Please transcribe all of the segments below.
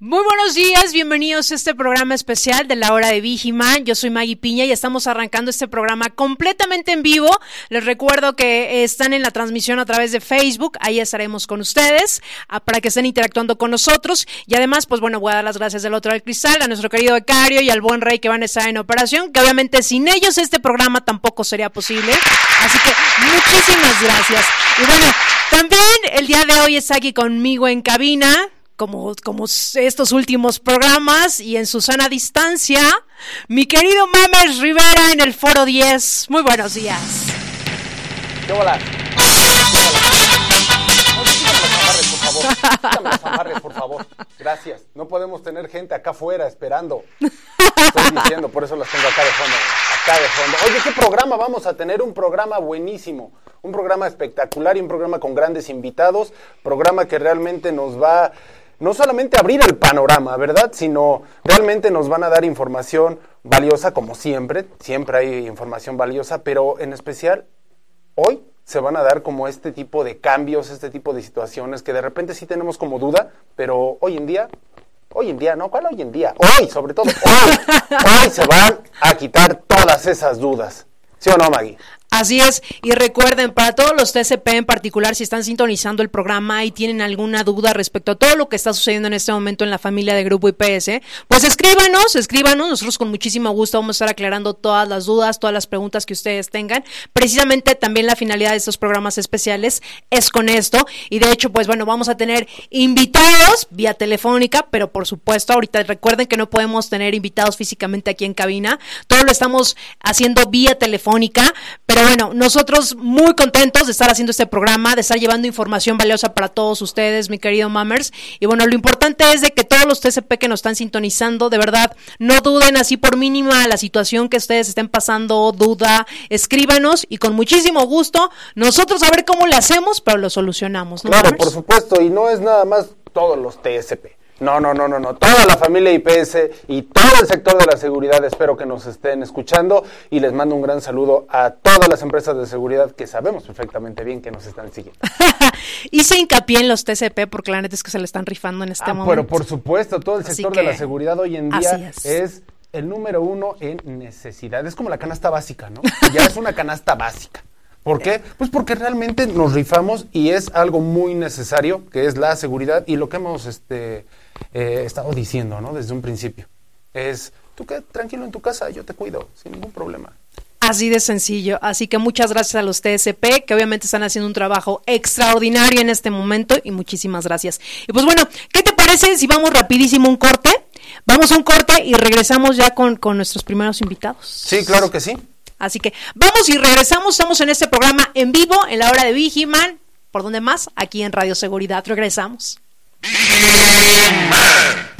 Muy buenos días, bienvenidos a este programa especial de la hora de Vigiman. Yo soy Maggie Piña y estamos arrancando este programa completamente en vivo. Les recuerdo que están en la transmisión a través de Facebook, ahí estaremos con ustedes ah, para que estén interactuando con nosotros. Y además, pues bueno, voy a dar las gracias del otro del cristal, a nuestro querido becario y al buen rey que van a estar en operación, que obviamente sin ellos este programa tampoco sería posible. Así que muchísimas gracias. Y bueno, también el día de hoy está aquí conmigo en cabina como, como estos últimos programas y en su sana distancia, mi querido Mames Rivera en el Foro 10. Muy buenos días. ¿Qué hola? favor. por favor. Gracias. No podemos tener gente acá afuera esperando. Estoy diciendo, por eso las tengo acá de fondo. Acá de fondo. Oye, ¿qué programa vamos a tener? Un programa buenísimo. Un programa espectacular y un programa con grandes invitados. Programa que realmente nos va no solamente abrir el panorama, ¿verdad? Sino realmente nos van a dar información valiosa, como siempre, siempre hay información valiosa, pero en especial hoy se van a dar como este tipo de cambios, este tipo de situaciones que de repente sí tenemos como duda, pero hoy en día, hoy en día, ¿no? ¿Cuál hoy en día? Hoy, sobre todo, hoy, hoy se van a quitar todas esas dudas. ¿Sí o no, Maggie? Así es, y recuerden, para todos los TCP en particular, si están sintonizando el programa y tienen alguna duda respecto a todo lo que está sucediendo en este momento en la familia de Grupo IPS, pues escríbanos, escríbanos, nosotros con muchísimo gusto vamos a estar aclarando todas las dudas, todas las preguntas que ustedes tengan. Precisamente también la finalidad de estos programas especiales es con esto, y de hecho, pues bueno, vamos a tener invitados vía telefónica, pero por supuesto, ahorita recuerden que no podemos tener invitados físicamente aquí en cabina, todo lo estamos haciendo vía telefónica, pero pero bueno, nosotros muy contentos de estar haciendo este programa, de estar llevando información valiosa para todos ustedes, mi querido Mammers. Y bueno, lo importante es de que todos los TCP que nos están sintonizando, de verdad, no duden así por mínima la situación que ustedes estén pasando, duda, escríbanos y con muchísimo gusto nosotros a ver cómo le hacemos, pero lo solucionamos. ¿no, claro, por supuesto, y no es nada más todos los TSP. No, no, no, no, no. Toda la familia IPS y todo el sector de la seguridad espero que nos estén escuchando y les mando un gran saludo a todas las empresas de seguridad que sabemos perfectamente bien que nos están siguiendo. Hice hincapié en los TCP porque la neta es que se le están rifando en este ah, momento. Pero por supuesto, todo el sector de la seguridad hoy en día es. el número uno en necesidad. Es como la canasta básica, ¿no? Ya es una canasta básica. ¿Por qué? Pues porque realmente nos rifamos y es algo muy necesario, que es la seguridad y lo que hemos este, eh, estado diciendo, ¿no? Desde un principio. Es, tú qué tranquilo en tu casa, yo te cuido, sin ningún problema. Así de sencillo. Así que muchas gracias a los TSP, que obviamente están haciendo un trabajo extraordinario en este momento y muchísimas gracias. Y pues bueno, ¿qué te parece si vamos rapidísimo un corte? Vamos a un corte y regresamos ya con, con nuestros primeros invitados. Sí, claro que sí. Así que vamos y regresamos. Estamos en este programa en vivo, en la hora de Vigiman. ¿Por dónde más? Aquí en Radio Seguridad. Regresamos. Amen.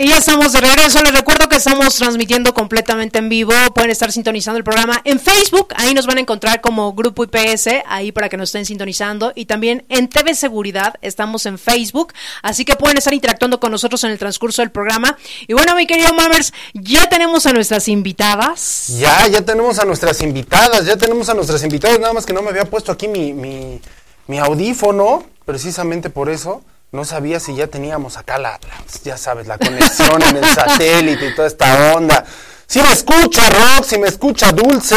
Y ya estamos de regreso. Les recuerdo que estamos transmitiendo completamente en vivo. Pueden estar sintonizando el programa en Facebook. Ahí nos van a encontrar como Grupo IPS, ahí para que nos estén sintonizando. Y también en TV Seguridad estamos en Facebook. Así que pueden estar interactuando con nosotros en el transcurso del programa. Y bueno, mi querido Mammers, ya tenemos a nuestras invitadas. Ya, ya tenemos a nuestras invitadas. Ya tenemos a nuestras invitadas. Nada más que no me había puesto aquí mi, mi, mi audífono, precisamente por eso no sabía si ya teníamos acá la, ya sabes, la conexión en el satélite y toda esta onda. Si me escucha, Rock, si me escucha Dulce.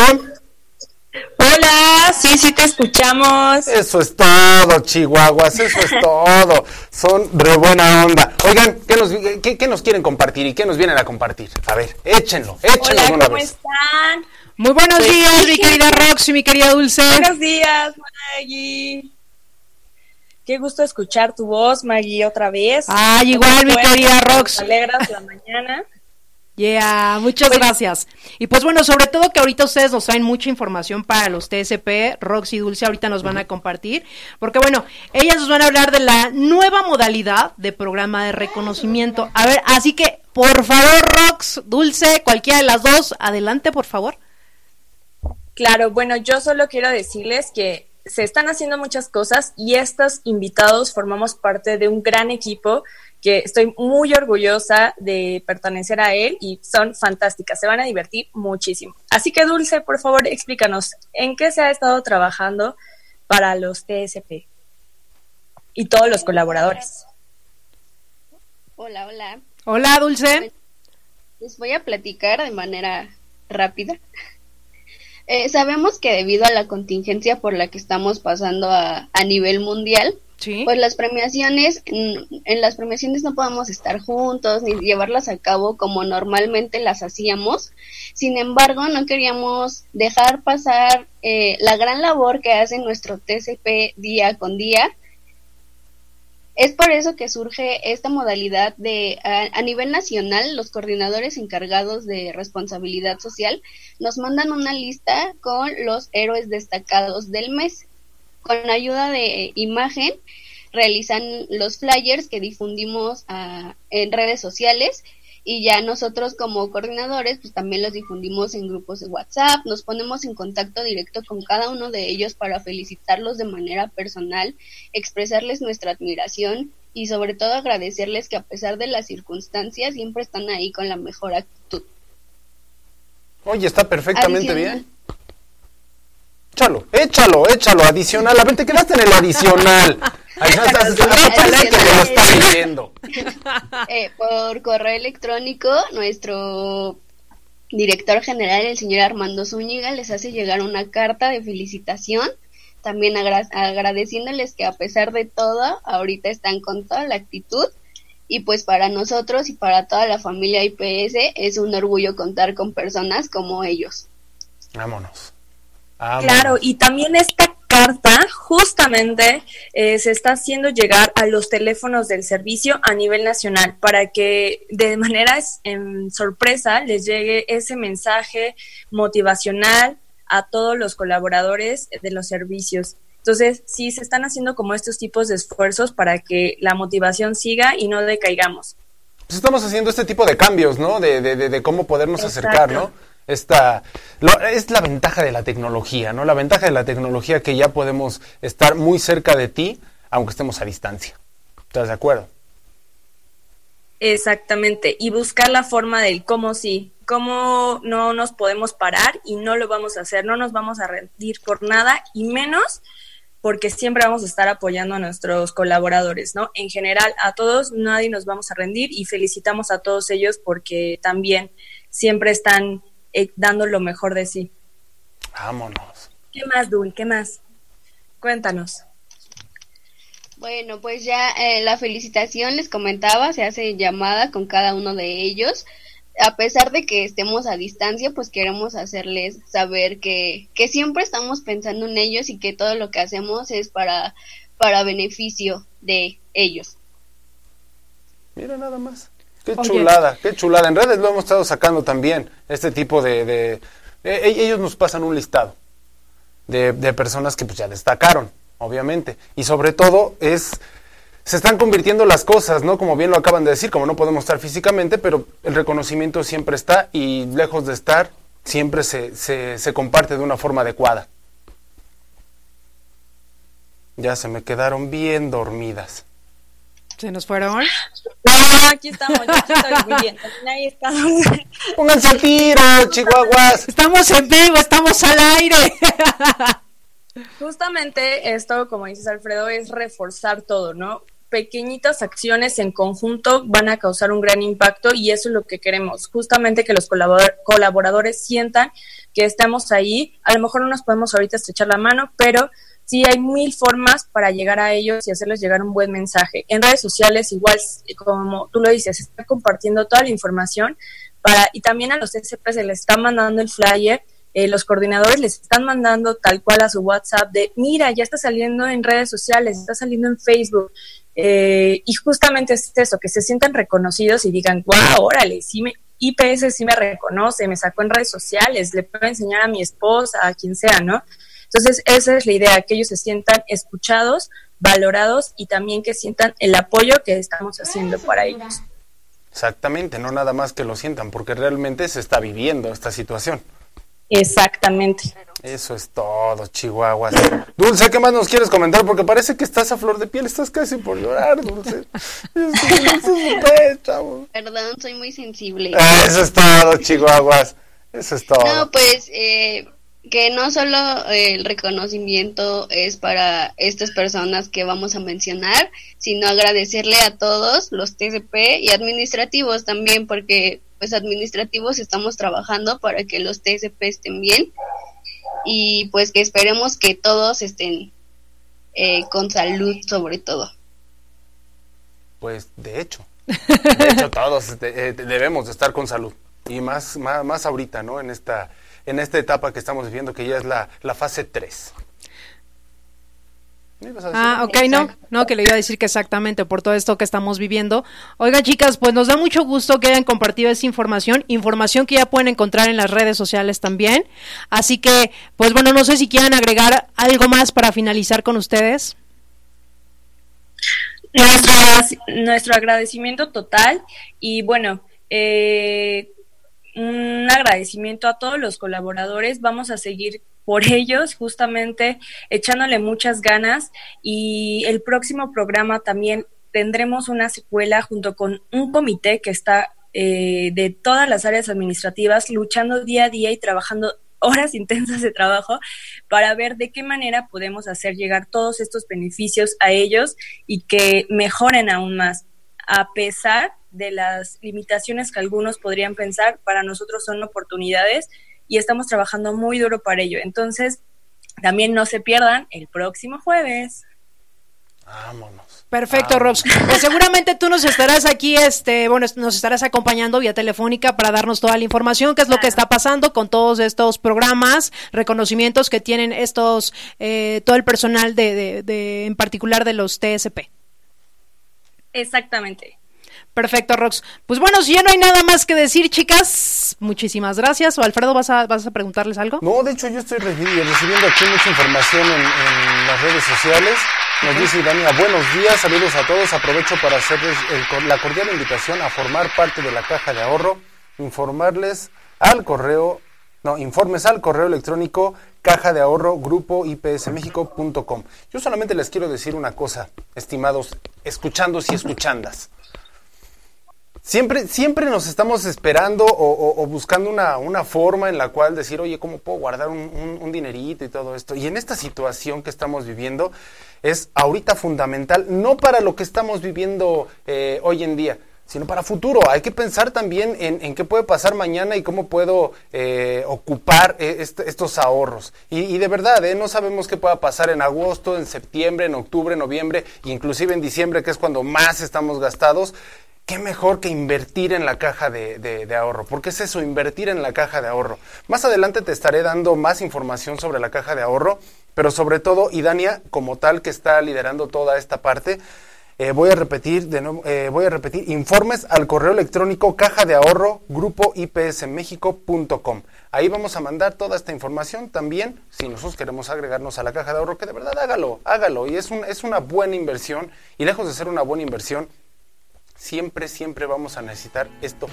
Hola, sí, sí te escuchamos. Eso es todo, Chihuahuas, eso es todo. Son re buena onda. Oigan, ¿qué nos, qué, nos quieren compartir y qué nos vienen a compartir? A ver, échenlo, échenlo Hola, ¿cómo están? Muy buenos pues días, mi querida Roxy, mi querida Dulce. Buenos días, Maggie. Qué gusto escuchar tu voz, Maggie, otra vez. Ay, igual, mi querida Rox. alegras la mañana. Yeah, muchas gracias. Y pues bueno, sobre todo que ahorita ustedes nos traen mucha información para los TSP, Roxy y Dulce ahorita nos van a compartir, porque bueno, ellas nos van a hablar de la nueva modalidad de programa de reconocimiento. A ver, así que por favor, Rox, Dulce, cualquiera de las dos, adelante, por favor. Claro, bueno, yo solo quiero decirles que se están haciendo muchas cosas y estos invitados formamos parte de un gran equipo que estoy muy orgullosa de pertenecer a él y son fantásticas, se van a divertir muchísimo. Así que Dulce, por favor, explícanos, ¿en qué se ha estado trabajando para los TSP y todos los colaboradores? Hola, hola. Hola, Dulce. Les voy a platicar de manera rápida. Eh, sabemos que debido a la contingencia por la que estamos pasando a, a nivel mundial, pues las premiaciones, en, las premiaciones no podemos estar juntos ni llevarlas a cabo como normalmente las hacíamos. Sin embargo, no queríamos dejar pasar eh, la gran labor que hace nuestro TCP día con día. Es por eso que surge esta modalidad de, a, nivel nacional, los coordinadores encargados de responsabilidad social nos mandan una lista con los héroes destacados del mes. Con ayuda de imagen realizan los flyers que difundimos ah, en redes sociales y ya nosotros como coordinadores pues también los difundimos en grupos de WhatsApp, nos ponemos en contacto directo con cada uno de ellos para felicitarlos de manera personal, expresarles nuestra admiración y sobre todo agradecerles que a pesar de las circunstancias siempre están ahí con la mejor actitud. Oye, está perfectamente bien. Échalo, échalo, échalo, adicional. A ver, te quedaste en el adicional. Ahí eh, por correo electrónico, nuestro director general, el señor Armando Zúñiga, les hace llegar una carta de felicitación, también agradeciéndoles que a pesar de todo, ahorita están con toda la actitud y pues para nosotros y para toda la familia IPS es un orgullo contar con personas como ellos. Vámonos. Claro, y también esta carta justamente eh, se está haciendo llegar a los teléfonos del servicio a nivel nacional para que de manera en sorpresa les llegue ese mensaje motivacional a todos los colaboradores de los servicios. Entonces, sí, se están haciendo como estos tipos de esfuerzos para que la motivación siga y no decaigamos. Pues estamos haciendo este tipo de cambios, ¿no? De, de, de, cómo podernos acercar, ¿no? Esta es la ventaja de la tecnología, ¿no? La ventaja de la tecnología que ya podemos estar muy cerca de ti, aunque estemos a distancia. ¿Estás de acuerdo? Exactamente, y buscar la forma del cómo sí, cómo no nos podemos parar y no lo vamos a hacer, no nos vamos a rendir por nada y menos porque siempre vamos a estar apoyando a nuestros colaboradores, ¿no? En general, a todos nadie nos vamos a rendir y felicitamos a todos ellos porque también siempre están eh, dando lo mejor de sí. Vámonos. ¿Qué más, Dul? ¿Qué más? Cuéntanos. Bueno, pues ya eh, la felicitación les comentaba, se hace llamada con cada uno de ellos. A pesar de que estemos a distancia, pues queremos hacerles saber que, que siempre estamos pensando en ellos y que todo lo que hacemos es para, para beneficio de ellos. Mira nada más. Qué chulada, qué chulada. En redes lo hemos estado sacando también, este tipo de... de e, e, ellos nos pasan un listado de, de personas que pues ya destacaron, obviamente. Y sobre todo es... Se están convirtiendo las cosas, ¿no? Como bien lo acaban de decir, como no podemos estar físicamente, pero el reconocimiento siempre está y lejos de estar, siempre se, se, se comparte de una forma adecuada. Ya se me quedaron bien dormidas. ¿Se nos fueron? No, aquí estamos, aquí estoy muy bien. Ahí estamos. Pónganse al tiro, chihuahuas. Estamos en vivo, estamos al aire. Justamente esto, como dices Alfredo, es reforzar todo, ¿no? Pequeñitas acciones en conjunto van a causar un gran impacto y eso es lo que queremos, justamente que los colaboradores sientan que estamos ahí. A lo mejor no nos podemos ahorita estrechar la mano, pero sí hay mil formas para llegar a ellos y hacerles llegar un buen mensaje. En redes sociales, igual, como tú lo dices, está compartiendo toda la información para, y también a los SP se les está mandando el flyer. Eh, los coordinadores les están mandando tal cual a su WhatsApp de, mira, ya está saliendo en redes sociales, está saliendo en Facebook. Eh, y justamente es eso, que se sientan reconocidos y digan, wow, órale, sí me, IPS sí me reconoce, me sacó en redes sociales, le puedo enseñar a mi esposa, a quien sea, ¿no? Entonces, esa es la idea, que ellos se sientan escuchados, valorados y también que sientan el apoyo que estamos haciendo para ellos. Exactamente, no nada más que lo sientan, porque realmente se está viviendo esta situación. Exactamente. Eso es todo, Chihuahuas. Dulce, ¿qué más nos quieres comentar? Porque parece que estás a flor de piel, estás casi por llorar, Dulce. Perdón, soy muy sensible. Eso es todo, Chihuahuas. Eso es todo. No, pues eh, que no solo eh, el reconocimiento es para estas personas que vamos a mencionar, sino agradecerle a todos los TCP y administrativos también, porque pues administrativos estamos trabajando para que los TCP estén bien y pues que esperemos que todos estén eh, con salud sobre todo. Pues de hecho, de hecho todos eh, debemos de estar con salud y más, más, más ahorita, ¿no? En esta, en esta etapa que estamos viviendo que ya es la, la fase 3. Ah, ok, no, no, que le iba a decir que exactamente por todo esto que estamos viviendo. Oigan, chicas, pues nos da mucho gusto que hayan compartido esa información, información que ya pueden encontrar en las redes sociales también. Así que, pues bueno, no sé si quieran agregar algo más para finalizar con ustedes. Nuestro, nuestro agradecimiento total y bueno, eh, un agradecimiento a todos los colaboradores. Vamos a seguir por ellos, justamente echándole muchas ganas. Y el próximo programa también tendremos una secuela junto con un comité que está eh, de todas las áreas administrativas luchando día a día y trabajando horas intensas de trabajo para ver de qué manera podemos hacer llegar todos estos beneficios a ellos y que mejoren aún más. A pesar de las limitaciones que algunos podrían pensar, para nosotros son oportunidades y estamos trabajando muy duro para ello. Entonces, también no se pierdan el próximo jueves. Vámonos. Perfecto, Robs. Pues seguramente tú nos estarás aquí, este, bueno, nos estarás acompañando vía telefónica para darnos toda la información, qué es lo que está pasando con todos estos programas, reconocimientos que tienen estos, eh, todo el personal de, de, en particular de los TSP. Exactamente. Perfecto, Rox. Pues bueno, si ya no hay nada más que decir, chicas, muchísimas gracias. ¿O Alfredo, vas a, vas a preguntarles algo? No, de hecho yo estoy recibiendo, aquí mucha información en, las redes sociales. Nos dice Dania, buenos días, saludos a todos. Aprovecho para hacerles la cordial invitación a formar parte de la caja de ahorro, informarles al correo, no, informes al correo electrónico caja de ahorro grupo ipsmexico.com. Yo solamente les quiero decir una cosa, estimados escuchandos y escuchandas. Siempre, siempre nos estamos esperando o, buscando una, una, forma en la cual decir, oye, ¿cómo puedo guardar un, dinerito y todo esto? Y en esta situación que estamos viviendo es ahorita fundamental, no para lo que estamos viviendo eh, hoy en día, sino para futuro. Hay que pensar también en, qué puede pasar mañana y cómo puedo eh, ocupar eh, estos ahorros. Y, de verdad, no sabemos qué pueda pasar en agosto, en septiembre, en octubre, noviembre, inclusive en diciembre, que es cuando más estamos gastados qué mejor que invertir en la caja de, ahorro. ¿Por qué es eso, invertir en la caja de ahorro? Más adelante te estaré dando más información sobre la caja de ahorro, pero sobre todo, y Dania, como tal que está liderando toda esta parte, eh, voy a repetir de nuevo, eh, voy a repetir informes al correo electrónico caja de ahorro grupo ipsmexico.com. Ahí vamos a mandar toda esta información también. Si nosotros queremos agregarnos a la caja de ahorro, que de verdad hágalo, hágalo. Y es, es una buena inversión. Y lejos de ser una buena inversión, siempre, siempre vamos a necesitar esto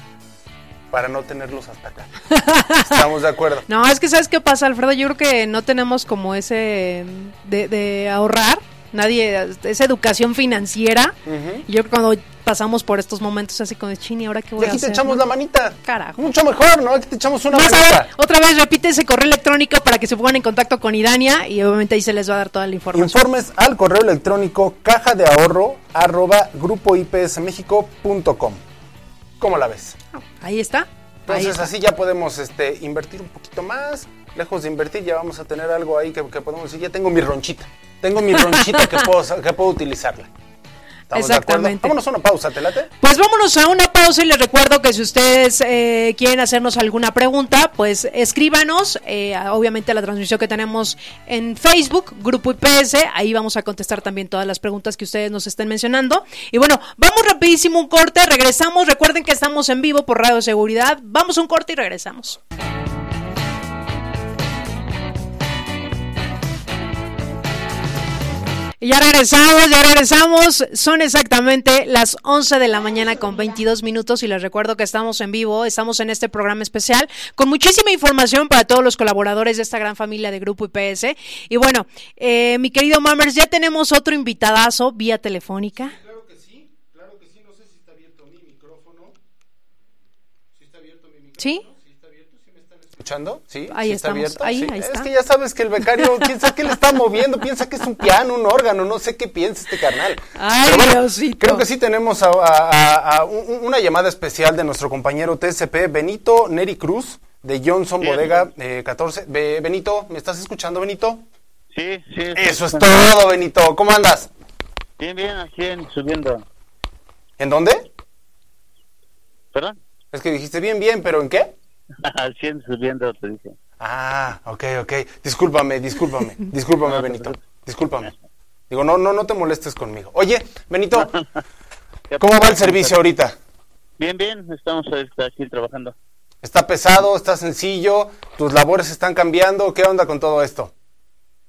para no tenerlos hasta acá. ¿Estamos de acuerdo? No, es que ¿sabes qué pasa, Alfredo? Yo creo que no tenemos como ese de, de ahorrar nadie, esa educación financiera. Yo creo que cuando pasamos por estos momentos así con el chini, ¿ahora qué voy y aquí te echamos la manita. Carajo. Mucho mejor, ¿no? Aquí te echamos una manita. otra vez repite ese correo electrónico para que se pongan en contacto con Idania y obviamente ahí se les va a dar toda la información. Informes al correo electrónico caja de ahorro arroba grupoipsmexico.com. ¿Cómo la ves? Ahí está. Entonces así ya podemos este, invertir un poquito más. Lejos de invertir ya vamos a tener algo ahí que, que podemos decir, ya tengo mi ronchita. Tengo mi ronchita que, puedo, que puedo utilizarla. Exactamente. Vámonos a una pausa, ¿te late? Pues vámonos a una pausa y les recuerdo que si ustedes eh, quieren hacernos alguna pregunta, pues escríbanos, eh, obviamente a la transmisión que tenemos en Facebook, Grupo IPS, ahí vamos a contestar también todas las preguntas que ustedes nos estén mencionando. Y bueno, vamos rapidísimo un corte, regresamos, recuerden que estamos en vivo por Radio Seguridad, vamos a un corte y regresamos. Ya regresamos, ya regresamos. Son exactamente las 11 de la mañana con 22 minutos y les recuerdo que estamos en vivo, estamos en este programa especial con muchísima información para todos los colaboradores de esta gran familia de Grupo IPS. Y bueno, eh, mi querido Mammers, ya tenemos otro invitadazo vía telefónica. Claro que sí, claro que sí. No sé si está abierto mi micrófono. Si está abierto mi micrófono. ¿Sí? Escuchando? ¿Sí? Ahí está abierto? Ahí, ahí está. Es que ya sabes que el becario, piensa que le está moviendo, piensa que es un piano, un órgano, no sé qué piensa este carnal. Ay, Creo que sí tenemos a, una llamada especial de nuestro compañero TSP, Benito Neri Cruz, de Johnson Bodega 14. Eh, Benito, ¿me estás escuchando, Benito? Sí, sí. Eso es todo, Benito. ¿Cómo andas? Bien, bien, aquí subiendo. ¿En dónde? ¿Perdón? Es que dijiste bien, bien, pero ¿en qué? Al 100 subiendo, te dije. Ah, ok, ok. Discúlpame, discúlpame, discúlpame, Benito. Discúlpame. Digo, no, no, no te molestes conmigo. Oye, Benito, ¿cómo va el servicio ahorita? Bien, bien, estamos aquí trabajando. ¿Está pesado? ¿Está sencillo? ¿Tus labores están cambiando? ¿Qué onda con todo esto?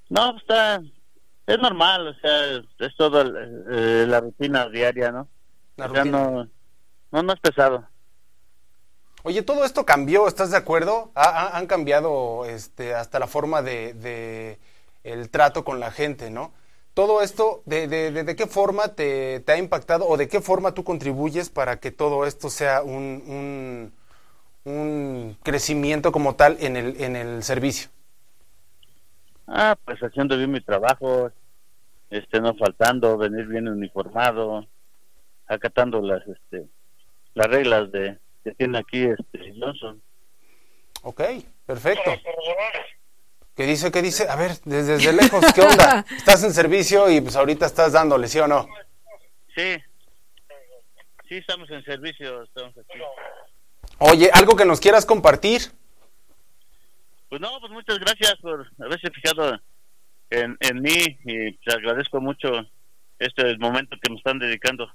No, está, es normal, o sea, es toda eh, la rutina diaria, ¿no? La no, no, no es pesado. Oye, todo esto cambió, ¿estás de acuerdo? han cambiado este, hasta la forma de, el trato con la gente, ¿no? Todo esto, ¿de, de, qué forma te, ha impactado o de qué forma tú contribuyes para que todo esto sea un, un, crecimiento como tal en el, en el servicio? Ah, pues haciendo bien mi trabajo, este, no faltando, venir bien uniformado, acatando las, este, las reglas de, que tiene aquí este Johnson. Ok, perfecto. ¿Qué dice? ¿Qué dice? A ver, desde, desde lejos, ¿qué onda? Estás en servicio y pues ahorita estás dándole, ¿sí o no? Sí. Sí, estamos en servicio, estamos aquí. Oye, ¿algo que nos quieras compartir? Pues no, pues muchas gracias por haberse fijado en, en mí y te agradezco mucho este momento que me están dedicando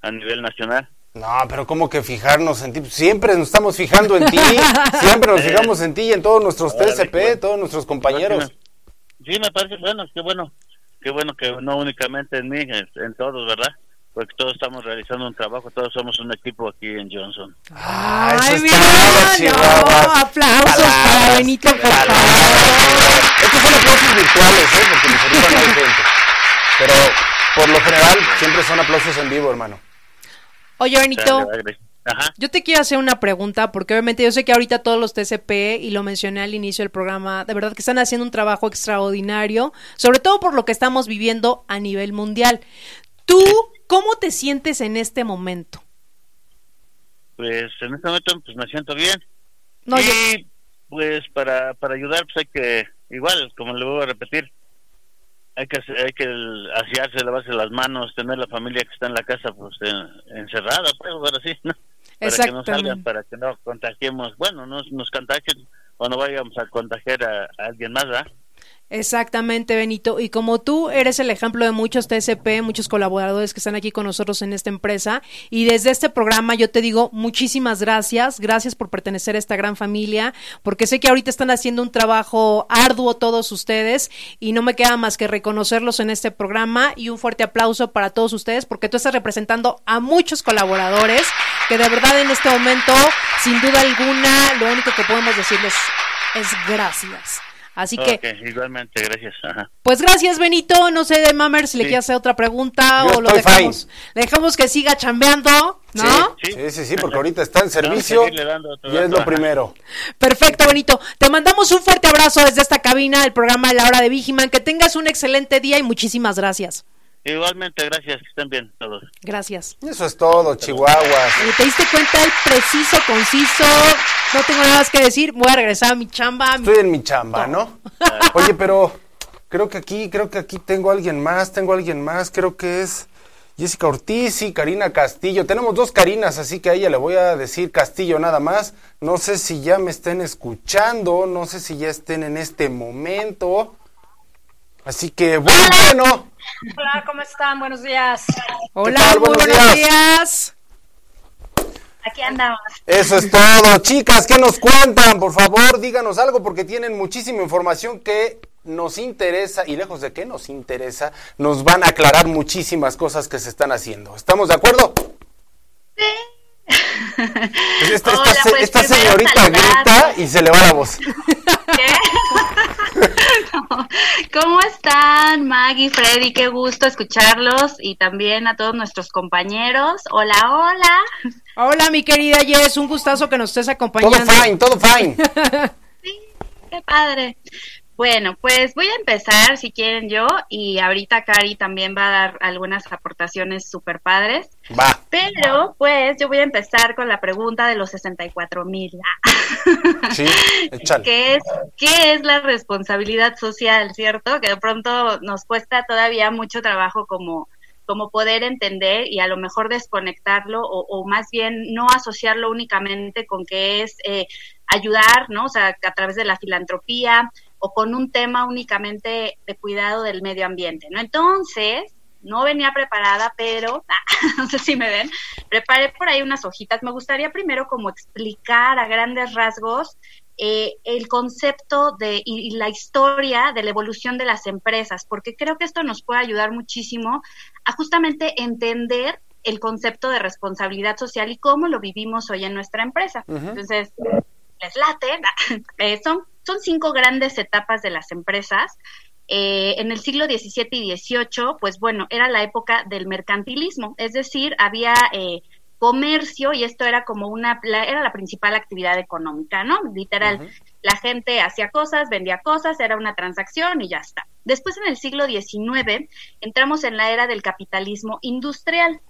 a nivel nacional. No, pero ¿cómo que fijarnos en ti? Siempre nos estamos fijando en ti, siempre nos fijamos en ti y en todos nuestros TCP, todos nuestros compañeros. Sí, me parece bueno, qué bueno, qué bueno que no únicamente en mí, en, todos, ¿verdad? Porque todos estamos realizando un trabajo, todos somos un equipo aquí en Johnson. Ah, eso Ay, aplausos para Benito, por favor. Estos son aplausos virtuales, ¿eh? Porque nos ahorita no hay gente. Pero por lo general siempre son aplausos en vivo, hermano. Oye, Benito, yo te quiero hacer una pregunta, porque obviamente yo sé que ahorita todos los TCP, y lo mencioné al inicio del programa, de verdad que están haciendo un trabajo extraordinario, sobre todo por lo que estamos viviendo a nivel mundial. ¿Tú cómo te sientes en este momento? Pues en este momento pues me siento bien. No, y pues para, para ayudar pues hay que, igual, como le voy a repetir, hay que hay que asearse, lavarse las manos, tener la familia que está en la casa pues encerrada, pues ahora sí, ¿no? Para que no salgan, para que no contagiemos, bueno, no nos contagien o no vayamos a contagiar a, a alguien más, ¿verdad? Exactamente, Benito. Y como tú eres el ejemplo de muchos TSP, muchos colaboradores que están aquí con nosotros en esta empresa, y desde este programa yo te digo muchísimas gracias, gracias por pertenecer a esta gran familia, porque sé que ahorita están haciendo un trabajo arduo todos ustedes, y no me queda más que reconocerlos en este programa y un fuerte aplauso para todos ustedes, porque tú estás representando a muchos colaboradores que de verdad en este momento, sin duda alguna, lo único que podemos decirles es gracias. Así que. igualmente, gracias. Pues gracias, Benito. No sé de Mamer si le quiere hacer otra pregunta o lo dejamos. Le dejamos que siga chambeando, ¿no? Sí, sí, sí, porque ahorita está en servicio y es lo primero. Perfecto, Benito. Te mandamos un fuerte abrazo desde esta cabina del programa de La Hora de Vigiman. Que tengas un excelente día y muchísimas gracias. Igualmente, gracias, que estén bien todos. Gracias. Eso es todo, Chihuahuas. ¿Te diste cuenta el preciso, conciso? No tengo nada más que decir, voy a regresar a mi chamba. Estoy en mi chamba, ¿no? Oye, pero creo que aquí, creo que aquí tengo a alguien más, tengo a alguien más, creo que es Jessica Ortiz y Karina Castillo. Tenemos dos Karinas, así que a ella le voy a decir Castillo nada más. No sé si ya me estén escuchando, no sé si ya estén en este momento. Así que bueno. Hola, ¿cómo están? Buenos días. Hola, buenos, días. Aquí andamos. Eso es todo. Chicas, ¿qué nos cuentan? Por favor, díganos algo porque tienen muchísima información que nos interesa, y lejos de que nos interesa, nos van a aclarar muchísimas cosas que se están haciendo. ¿Estamos de acuerdo? Sí. Esta, pues, señorita grita y se le va la voz. ¿Qué? ¿Cómo están, Maggie, Freddy? Qué gusto escucharlos y también a todos nuestros compañeros. Hola, hola. Hola, mi querida Jess, un gustazo que nos estés acompañando. Todo fine, todo fine. sí, qué padre. Bueno, pues voy a empezar, si quieren yo, y ahorita Cari también va a dar algunas aportaciones súper padres. Va. Pero, pues, yo voy a empezar con la pregunta de los 64 mil. Sí, échale. ¿Qué es, ¿Qué es la responsabilidad social, cierto? Que de pronto nos cuesta todavía mucho trabajo como como poder entender y a lo mejor desconectarlo o, más bien no asociarlo únicamente con que es eh, ayudar, ¿no? O sea, a través de la filantropía, o con un tema únicamente de cuidado del medio ambiente, ¿no? Entonces, no venía preparada, pero no sé si me ven, preparé por ahí unas hojitas. Me gustaría primero como explicar a grandes rasgos eh, el concepto de y, la historia de la evolución de las empresas, porque creo que esto nos puede ayudar muchísimo a justamente entender el concepto de responsabilidad social y cómo lo vivimos hoy en nuestra empresa. Entonces, les late, eh, son cinco grandes etapas de las empresas. Eh, en el siglo XVII y XVIII, pues bueno, era la época del mercantilismo, es decir, había eh, comercio y esto era como una, era la principal actividad económica, ¿no? Literal, la gente hacía cosas, vendía cosas, era una transacción y ya está. Después en el siglo XIX entramos en la era del capitalismo industrial.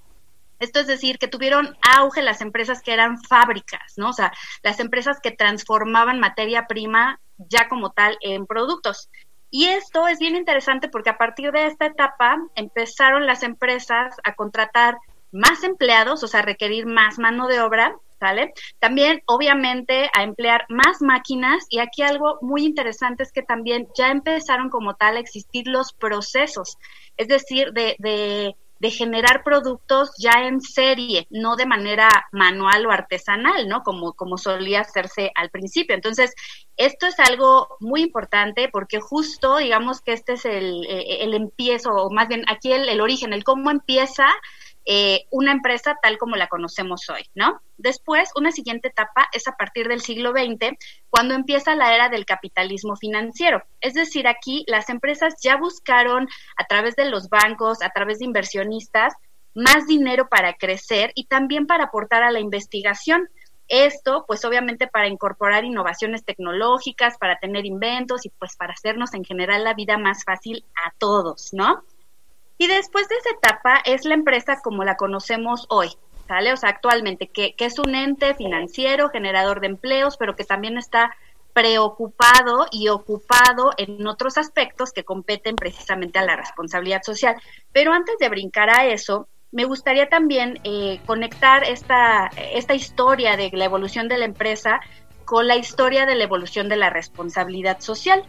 Esto es decir, que tuvieron auge las empresas que eran fábricas, ¿no? O sea, las empresas que transformaban materia prima ya como tal en productos. Y esto es bien interesante porque a partir de esta etapa empezaron las empresas a contratar más empleados, o sea, requerir más mano de obra, ¿sale? También, obviamente, a emplear más máquinas y aquí algo muy interesante es que también ya empezaron como tal a existir los procesos, es decir, de, de de generar productos ya en serie, no de manera manual o artesanal, ¿no? Como, como solía hacerse al principio. Entonces, esto es algo muy importante porque justo, digamos que este es el, eh, el empiezo, o más bien aquí el, el origen, el cómo empieza eh, una empresa tal como la conocemos hoy, ¿no? Después, una siguiente etapa es a partir del siglo XX, cuando empieza la era del capitalismo financiero. Es decir, aquí las empresas ya buscaron a través de los bancos, a través de inversionistas, más dinero para crecer y también para aportar a la investigación. Esto, pues obviamente para incorporar innovaciones tecnológicas, para tener inventos y pues para hacernos en general la vida más fácil a todos, ¿no? Y después de esa etapa es la empresa como la conocemos hoy, ¿sale? O sea, actualmente, que, es un ente financiero, generador de empleos, pero que también está preocupado y ocupado en otros aspectos que competen precisamente a la responsabilidad social. Pero antes de brincar a eso, me gustaría también eh, conectar esta, esta historia de la evolución de la empresa con la historia de la evolución de la responsabilidad social,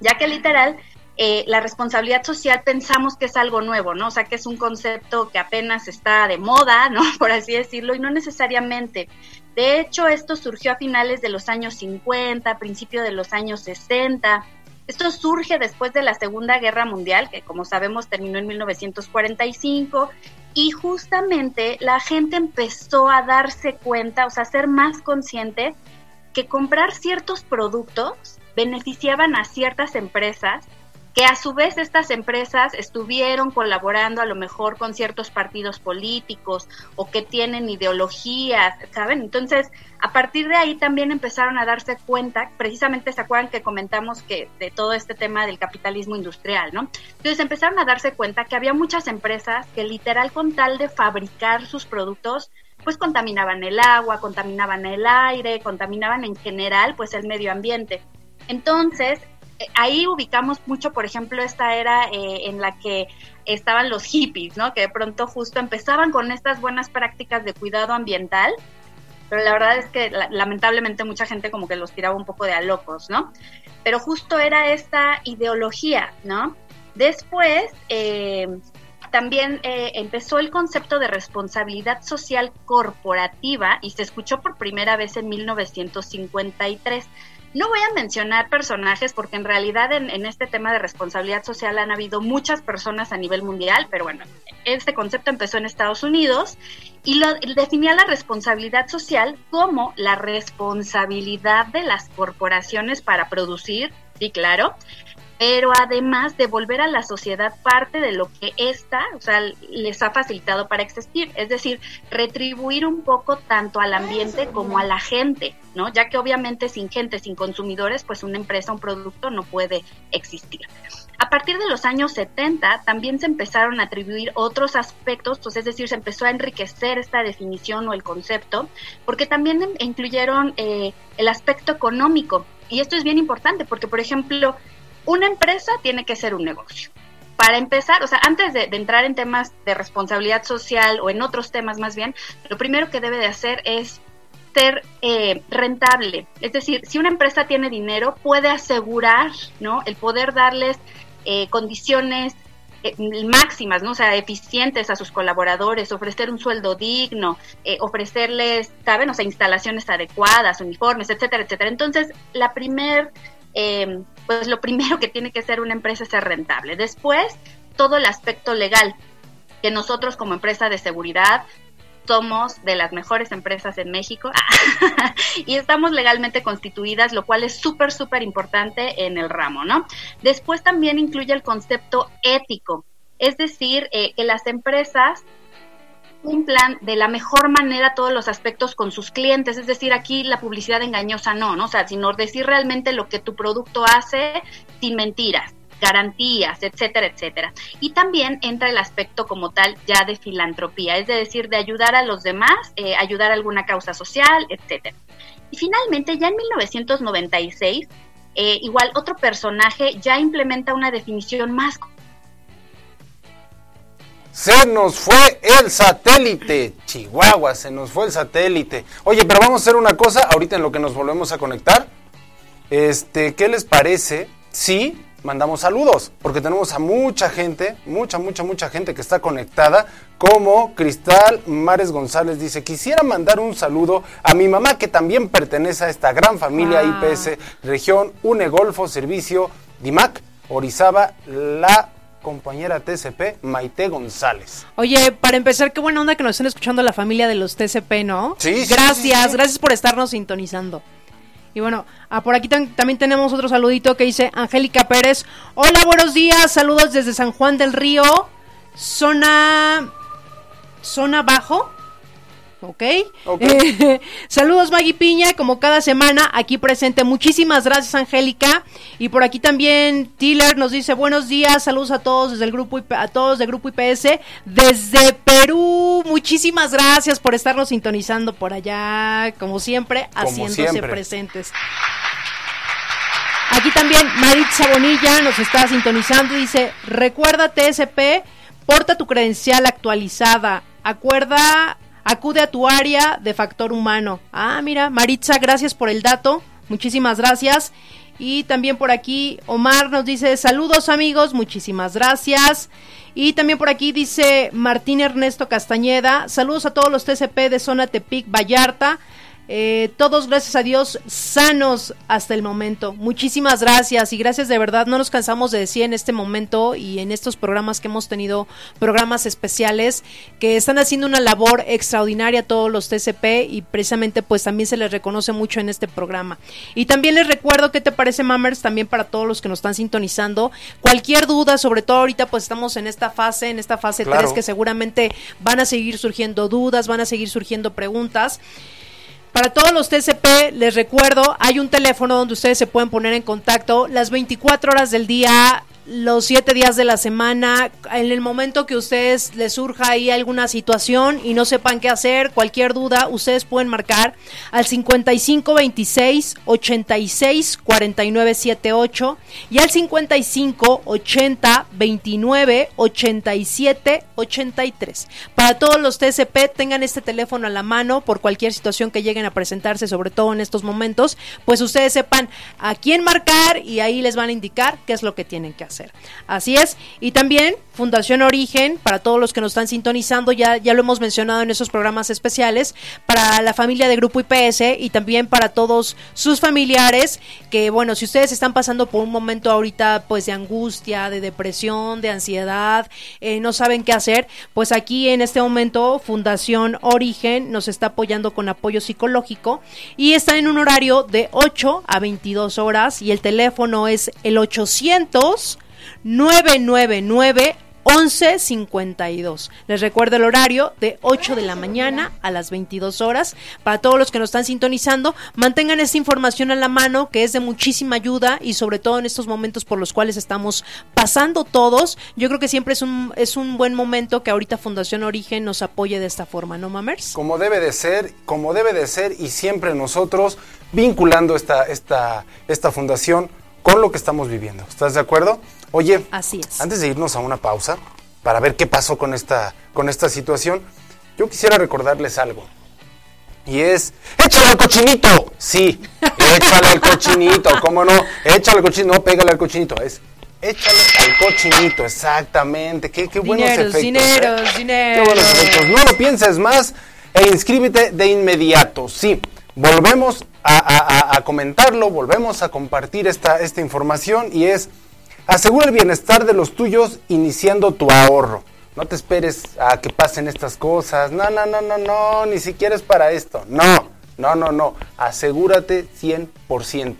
ya que literal eh, la responsabilidad social pensamos que es algo nuevo, ¿no? O sea, que es un concepto que apenas está de moda, ¿no? Por así decirlo, y no necesariamente. De hecho, esto surgió a finales de los años 50, principio de los años 60. Esto surge después de la Segunda Guerra Mundial, que como sabemos terminó en 1945, y justamente la gente empezó a darse cuenta, o sea, a ser más consciente que comprar ciertos productos beneficiaban a ciertas empresas que a su vez estas empresas estuvieron colaborando a lo mejor con ciertos partidos políticos o que tienen ideologías, ¿saben? Entonces, a partir de ahí también empezaron a darse cuenta, precisamente se acuerdan que comentamos que de todo este tema del capitalismo industrial, ¿no? Entonces empezaron a darse cuenta que había muchas empresas que literal con tal de fabricar sus productos, pues contaminaban el agua, contaminaban el aire, contaminaban en general pues el medio ambiente. Entonces, ahí ubicamos mucho, por ejemplo, esta era eh, en la que estaban los hippies, ¿no? Que de pronto justo empezaban con estas buenas prácticas de cuidado ambiental, pero la verdad es que lamentablemente mucha gente como que los tiraba un poco de a locos, ¿no? Pero justo era esta ideología, ¿no? Después, eh, también eh, empezó el concepto de responsabilidad social corporativa y se escuchó por primera vez en 1953. No voy a mencionar personajes porque en realidad en, este tema de responsabilidad social han habido muchas personas a nivel mundial, pero bueno, este concepto empezó en Estados Unidos y lo, definía la responsabilidad social como la responsabilidad de las corporaciones para producir, sí, claro, pero además devolver a la sociedad parte de lo que ésta, o sea, les ha facilitado para existir, es decir, retribuir un poco tanto al ambiente como a la gente, ¿no? Ya que obviamente sin gente, sin consumidores, pues una empresa, un producto no puede existir. A partir de los años 70 también se empezaron a atribuir otros aspectos, pues es decir, se empezó a enriquecer esta definición o el concepto, porque también incluyeron eh, el aspecto económico. Y esto es bien importante porque, por ejemplo, una empresa tiene que ser un negocio. Para empezar, o sea, antes de, entrar en temas de responsabilidad social o en otros temas más bien, lo primero que debe de hacer es ser eh, rentable. Es decir, si una empresa tiene dinero, puede asegurar, ¿no? El poder darles eh, condiciones eh, máximas, ¿no? O sea, eficientes a sus colaboradores, ofrecer un sueldo digno, ofrecerles, ¿saben? O sea, instalaciones adecuadas, uniformes, etcétera, etcétera. Entonces, la primer eh, pues lo primero que tiene que ser una empresa es ser rentable. Después, todo el aspecto legal, que nosotros como empresa de seguridad somos de las mejores empresas en México y estamos legalmente constituidas, lo cual es súper, súper importante en el ramo, ¿no? Después también incluye el concepto ético, es decir, eh, que las empresas cumplan de la mejor manera todos los aspectos con sus clientes, es decir, aquí la publicidad engañosa no, ¿no? O sea, sino decir realmente lo que tu producto hace sin mentiras garantías, etcétera, etcétera. Y también entra el aspecto como tal ya de filantropía, es decir, de ayudar a los demás, eh, ayudar a alguna causa social, etcétera. Y finalmente, ya en 1996, eh, igual otro personaje ya implementa una definición más se nos fue el satélite. Chihuahua, se nos fue el satélite. Oye, pero vamos a hacer una cosa ahorita en lo que nos volvemos a conectar. Este, ¿qué les parece si mandamos saludos? Porque tenemos a mucha gente, mucha, mucha, mucha gente que está conectada. Como Cristal Mares González dice, quisiera mandar un saludo a mi mamá que también pertenece a esta gran familia ah. IPS Región UNE Golfo Servicio DIMAC Orizaba La compañera TCP, Maite González. Oye, para empezar, qué buena onda que nos estén escuchando la familia de los TCP, ¿no? Sí. Gracias, gracias por estarnos sintonizando. Y bueno, ah, por aquí también tenemos otro saludito que dice Angélica Pérez. Hola, buenos días, saludos desde San Juan del Río, zona, zona bajo. ¿Ok? okay. saludos Maggie Piña, como cada semana aquí presente. Muchísimas gracias Angélica. Y por aquí también Tiller nos dice buenos días, saludos a todos desde el grupo a todos del grupo IPS desde Perú. Muchísimas gracias por estarnos sintonizando por allá, como siempre, haciéndose presentes. Aquí también Maritza Bonilla nos está sintonizando y dice, recuerda TSP, porta tu credencial actualizada, acuerda Acude a tu área de factor humano. Ah, mira, Maritza, gracias por el dato. Muchísimas gracias. Y también por aquí Omar nos dice saludos amigos, muchísimas gracias. Y también por aquí dice Martín Ernesto Castañeda, saludos a todos los TCP de zona Tepic Vallarta. Eh, todos, gracias a Dios, sanos hasta el momento. Muchísimas gracias y gracias de verdad. No nos cansamos de decir en este momento y en estos programas que hemos tenido, programas especiales, que están haciendo una labor extraordinaria todos los TCP y precisamente pues también se les reconoce mucho en este programa. Y también les recuerdo qué te parece, Mammers, también para todos los que nos están sintonizando. Cualquier duda, sobre todo ahorita pues estamos en esta fase, en esta fase 3 que seguramente van a seguir surgiendo dudas, van a seguir surgiendo preguntas. Para todos los TCP, les recuerdo, hay un teléfono donde ustedes se pueden poner en contacto las 24 horas del día los siete días de la semana. En el momento que ustedes les surja ahí alguna situación y no sepan qué hacer, cualquier duda, ustedes pueden marcar al 55 26 86 49 78 y al 55 80 29 87 83. Para todos los TSP, tengan este teléfono a la mano por cualquier situación que lleguen a presentarse, sobre todo en estos momentos, pues ustedes sepan a quién marcar y ahí les van a indicar qué es lo que tienen que hacer. Así es. Y también Fundación Origen, para todos los que nos están sintonizando, ya, ya lo hemos mencionado en esos programas especiales, para la familia de Grupo IPS y también para todos sus familiares, que bueno, si ustedes están pasando por un momento ahorita pues de angustia, de depresión, de ansiedad, eh, no saben qué hacer, pues aquí en este momento Fundación Origen nos está apoyando con apoyo psicológico y está en un horario de 8 a 22 horas y el teléfono es el 800 999 1152. Les recuerdo el horario de 8 de la mañana a las 22 horas. Para todos los que nos están sintonizando, mantengan esta información a la mano que es de muchísima ayuda y sobre todo en estos momentos por los cuales estamos pasando todos. Yo creo que siempre es un, es un buen momento que ahorita Fundación Origen nos apoye de esta forma, ¿no, Mamers? Como debe de ser, como debe de ser y siempre nosotros vinculando esta, esta, esta fundación con lo que estamos viviendo. ¿Estás de acuerdo? Oye, Así es. antes de irnos a una pausa para ver qué pasó con esta, con esta situación, yo quisiera recordarles algo. Y es, échale al cochinito. Sí, échale al cochinito, ¿cómo no? Échale al cochinito, no, pégale al cochinito. Es, échale al cochinito, exactamente. Qué, qué buenos Dineros, efectos. dineros, ¿eh? dineros. Qué buenos efectos. No lo pienses más e inscríbete de inmediato. Sí, volvemos a, a- a- a comentarlo, volvemos a compartir esta, esta información y es, asegura el bienestar de los tuyos iniciando tu ahorro. No te esperes a que pasen estas cosas. No, no, no, no, no, ni siquiera es para esto. No, no, no, no. Asegúrate 100%.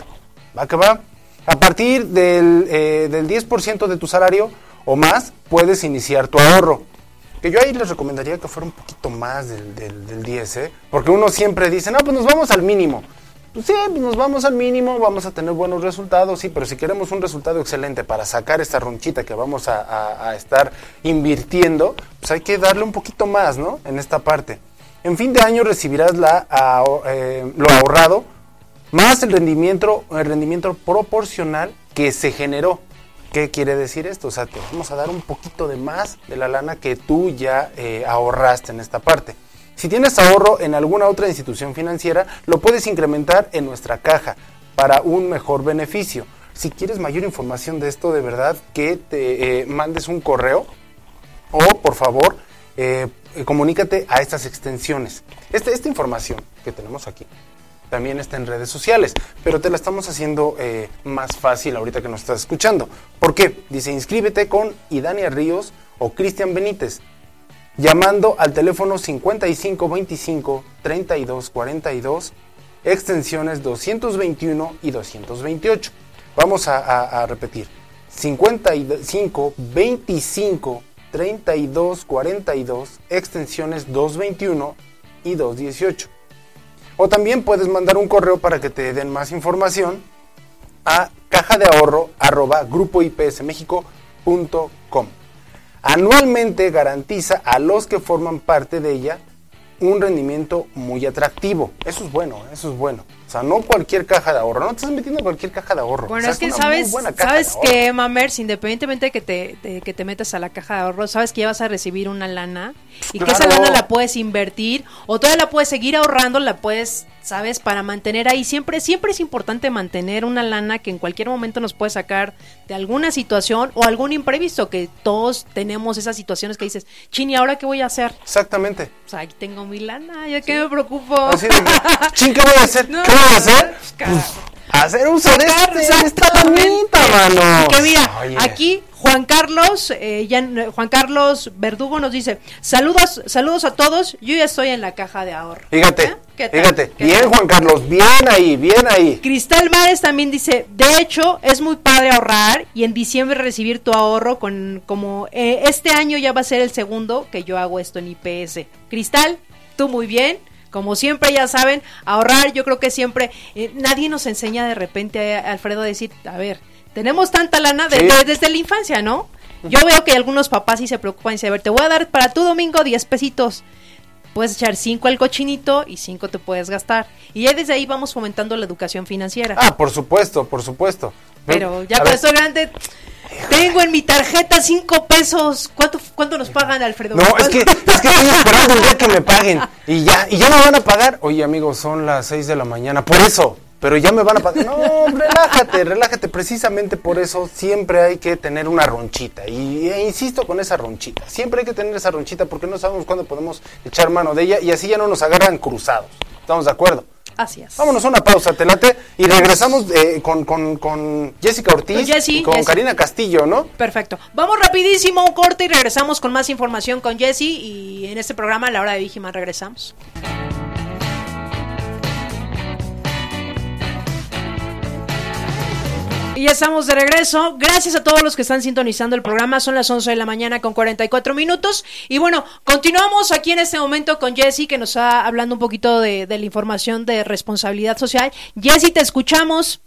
¿Va que va? A partir del, eh, del 10% de tu salario o más, puedes iniciar tu ahorro. Que yo ahí les recomendaría que fuera un poquito más del, del, del 10, ¿eh? Porque uno siempre dice, no, pues nos vamos al mínimo. Pues sí, pues nos vamos al mínimo, vamos a tener buenos resultados, sí, pero si queremos un resultado excelente para sacar esta ronchita que vamos a, estar invirtiendo, pues hay que darle un poquito más, ¿no? En esta parte. En fin de año recibirás la, eh, lo ahorrado más el rendimiento, el rendimiento proporcional que se generó. ¿Qué quiere decir esto? O sea, te vamos a dar un poquito de más de la lana que tú ya eh, ahorraste en esta parte. Si tienes ahorro en alguna otra institución financiera, lo puedes incrementar en nuestra caja para un mejor beneficio. Si quieres mayor información de esto, de verdad que te eh, mandes un correo o por favor eh, comunícate a estas extensiones. Este- esta información que tenemos aquí también está en redes sociales, pero te la estamos haciendo eh, más fácil ahorita que nos estás escuchando. ¿Por qué? Dice, inscríbete con Idania Ríos o Cristian Benítez, llamando al teléfono 5525 3242, extensiones 221 y 228. Vamos a, repetir, 55 25 32 42, extensiones 221 y 218. O también puedes mandar un correo para que te den más información a caja de ahorro arroba grupoipsmexico.com. Anualmente garantiza a los que forman parte de ella un rendimiento muy atractivo. Eso es bueno, eso es bueno. O sea, no cualquier caja de ahorro. No te estás metiendo en cualquier caja de ahorro. Bueno, O sea, es que sabes, sabes que, Mamers, independientemente de que te, de que te metas a la caja de ahorro, sabes que ya vas a recibir una lana y que esa lana la puedes invertir o todavía la puedes seguir ahorrando, la puedes, sabes, para mantener ahí. Siempre, siempre es importante mantener una lana que en cualquier momento nos puede sacar de alguna situación o algún imprevisto, que todos tenemos esas situaciones que dices, Chini, ¿ahora qué voy a hacer? Exactamente. O sea, aquí tengo mi lana, ¿ya qué me preocupo? Así chin, ¿qué voy a hacer? No, ¿Qué voy a hacer? pues, cara. Hacer uso de, este, de esta mano. Que mira, aquí Juan Carlos, eh, ya- Juan Carlos Verdugo nos dice, saludos, saludos a todos, yo ya estoy en la caja de ahorro. Fíjate, ¿Eh? ¿Qué tal? fíjate. ¿Qué Bien, tal? Juan Carlos, bien ahí, bien ahí. Cristal Mares también dice, de hecho, es muy padre ahorrar y en diciembre recibir tu ahorro con como eh, este año ya va a ser el segundo que yo hago esto en IPS. Cristal, tú muy bien. Como siempre, ya saben, ahorrar, yo creo que siempre, eh, nadie nos enseña de repente, eh, Alfredo, a decir, a ver, Tenemos tanta lana desde la infancia, ¿no? Yo veo que algunos papás sí se preocupan y dicen, a ver, te voy a dar para tu domingo 10 pesitos. Puedes echar 5 al cochinito y 5 te puedes gastar. Y ya desde ahí vamos fomentando la educación financiera. Ah, por supuesto, por supuesto. Pero ya cuando estoy grande, tengo en mi tarjeta 5 pesos. ¿Cuánto, ¿Cuánto nos pagan, Alfredo? No, es que, es que estoy esperando el día que me paguen. Y ya, y ya me van a pagar. Oye, amigos, son las 6 de la mañana. Por eso, pero ya me van a pagar. No, relájate, relájate. Precisamente por eso siempre hay que tener una ronchita. Y e insisto con esa ronchita. Siempre hay que tener esa ronchita porque no sabemos cuándo podemos echar mano de ella y así ya no nos agarran cruzados. ¿Estamos de acuerdo? Así es. Vámonos a una pausa, telate, y regresamos eh, con, con, con, Jessica Ortiz y con Karina Castillo, ¿no? Perfecto. Vamos rapidísimo un corte y regresamos con más información con Jessie y en este programa, a la hora de Vigiman, regresamos. Y ya estamos de regreso. Gracias a todos los que están sintonizando el programa. Son las 11 de la mañana con 44 minutos. Y bueno, continuamos aquí en este momento con Jessy, que nos está hablando un poquito de, la información de responsabilidad social. Jessy, te escuchamos.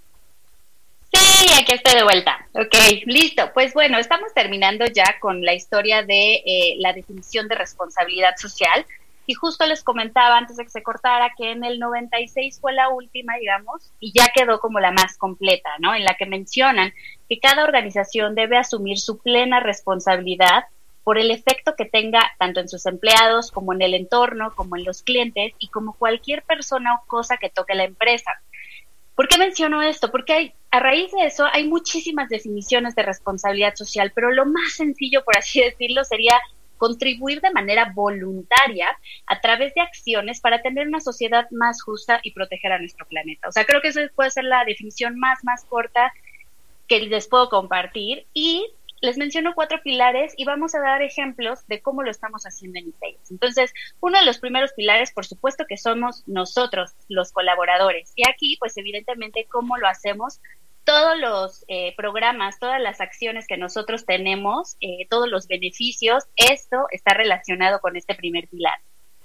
Sí, aquí estoy de vuelta. Ok, listo. Pues bueno, estamos terminando ya con la historia de eh, la definición de responsabilidad social. Y justo les comentaba antes de que se cortara que en el 96 fue la última, digamos, y ya quedó como la más completa, ¿no? En la que mencionan que cada organización debe asumir su plena responsabilidad por el efecto que tenga tanto en sus empleados como en el entorno, como en los clientes y como cualquier persona o cosa que toque la empresa. ¿Por qué menciono esto? Porque hay, a raíz de eso hay muchísimas definiciones de responsabilidad social, pero lo más sencillo, por así decirlo, sería contribuir de manera voluntaria a través de acciones para tener una sociedad más justa y proteger a nuestro planeta. O sea, creo que esa puede ser la definición más, más corta que les puedo compartir. Y les menciono cuatro pilares y vamos a dar ejemplos de cómo lo estamos haciendo en ITEX. Entonces, uno de los primeros pilares, por supuesto, que somos nosotros, los colaboradores. Y aquí, pues evidentemente, cómo lo hacemos todos los eh, programas, todas las acciones que nosotros tenemos, eh, todos los beneficios, esto está relacionado con este primer pilar.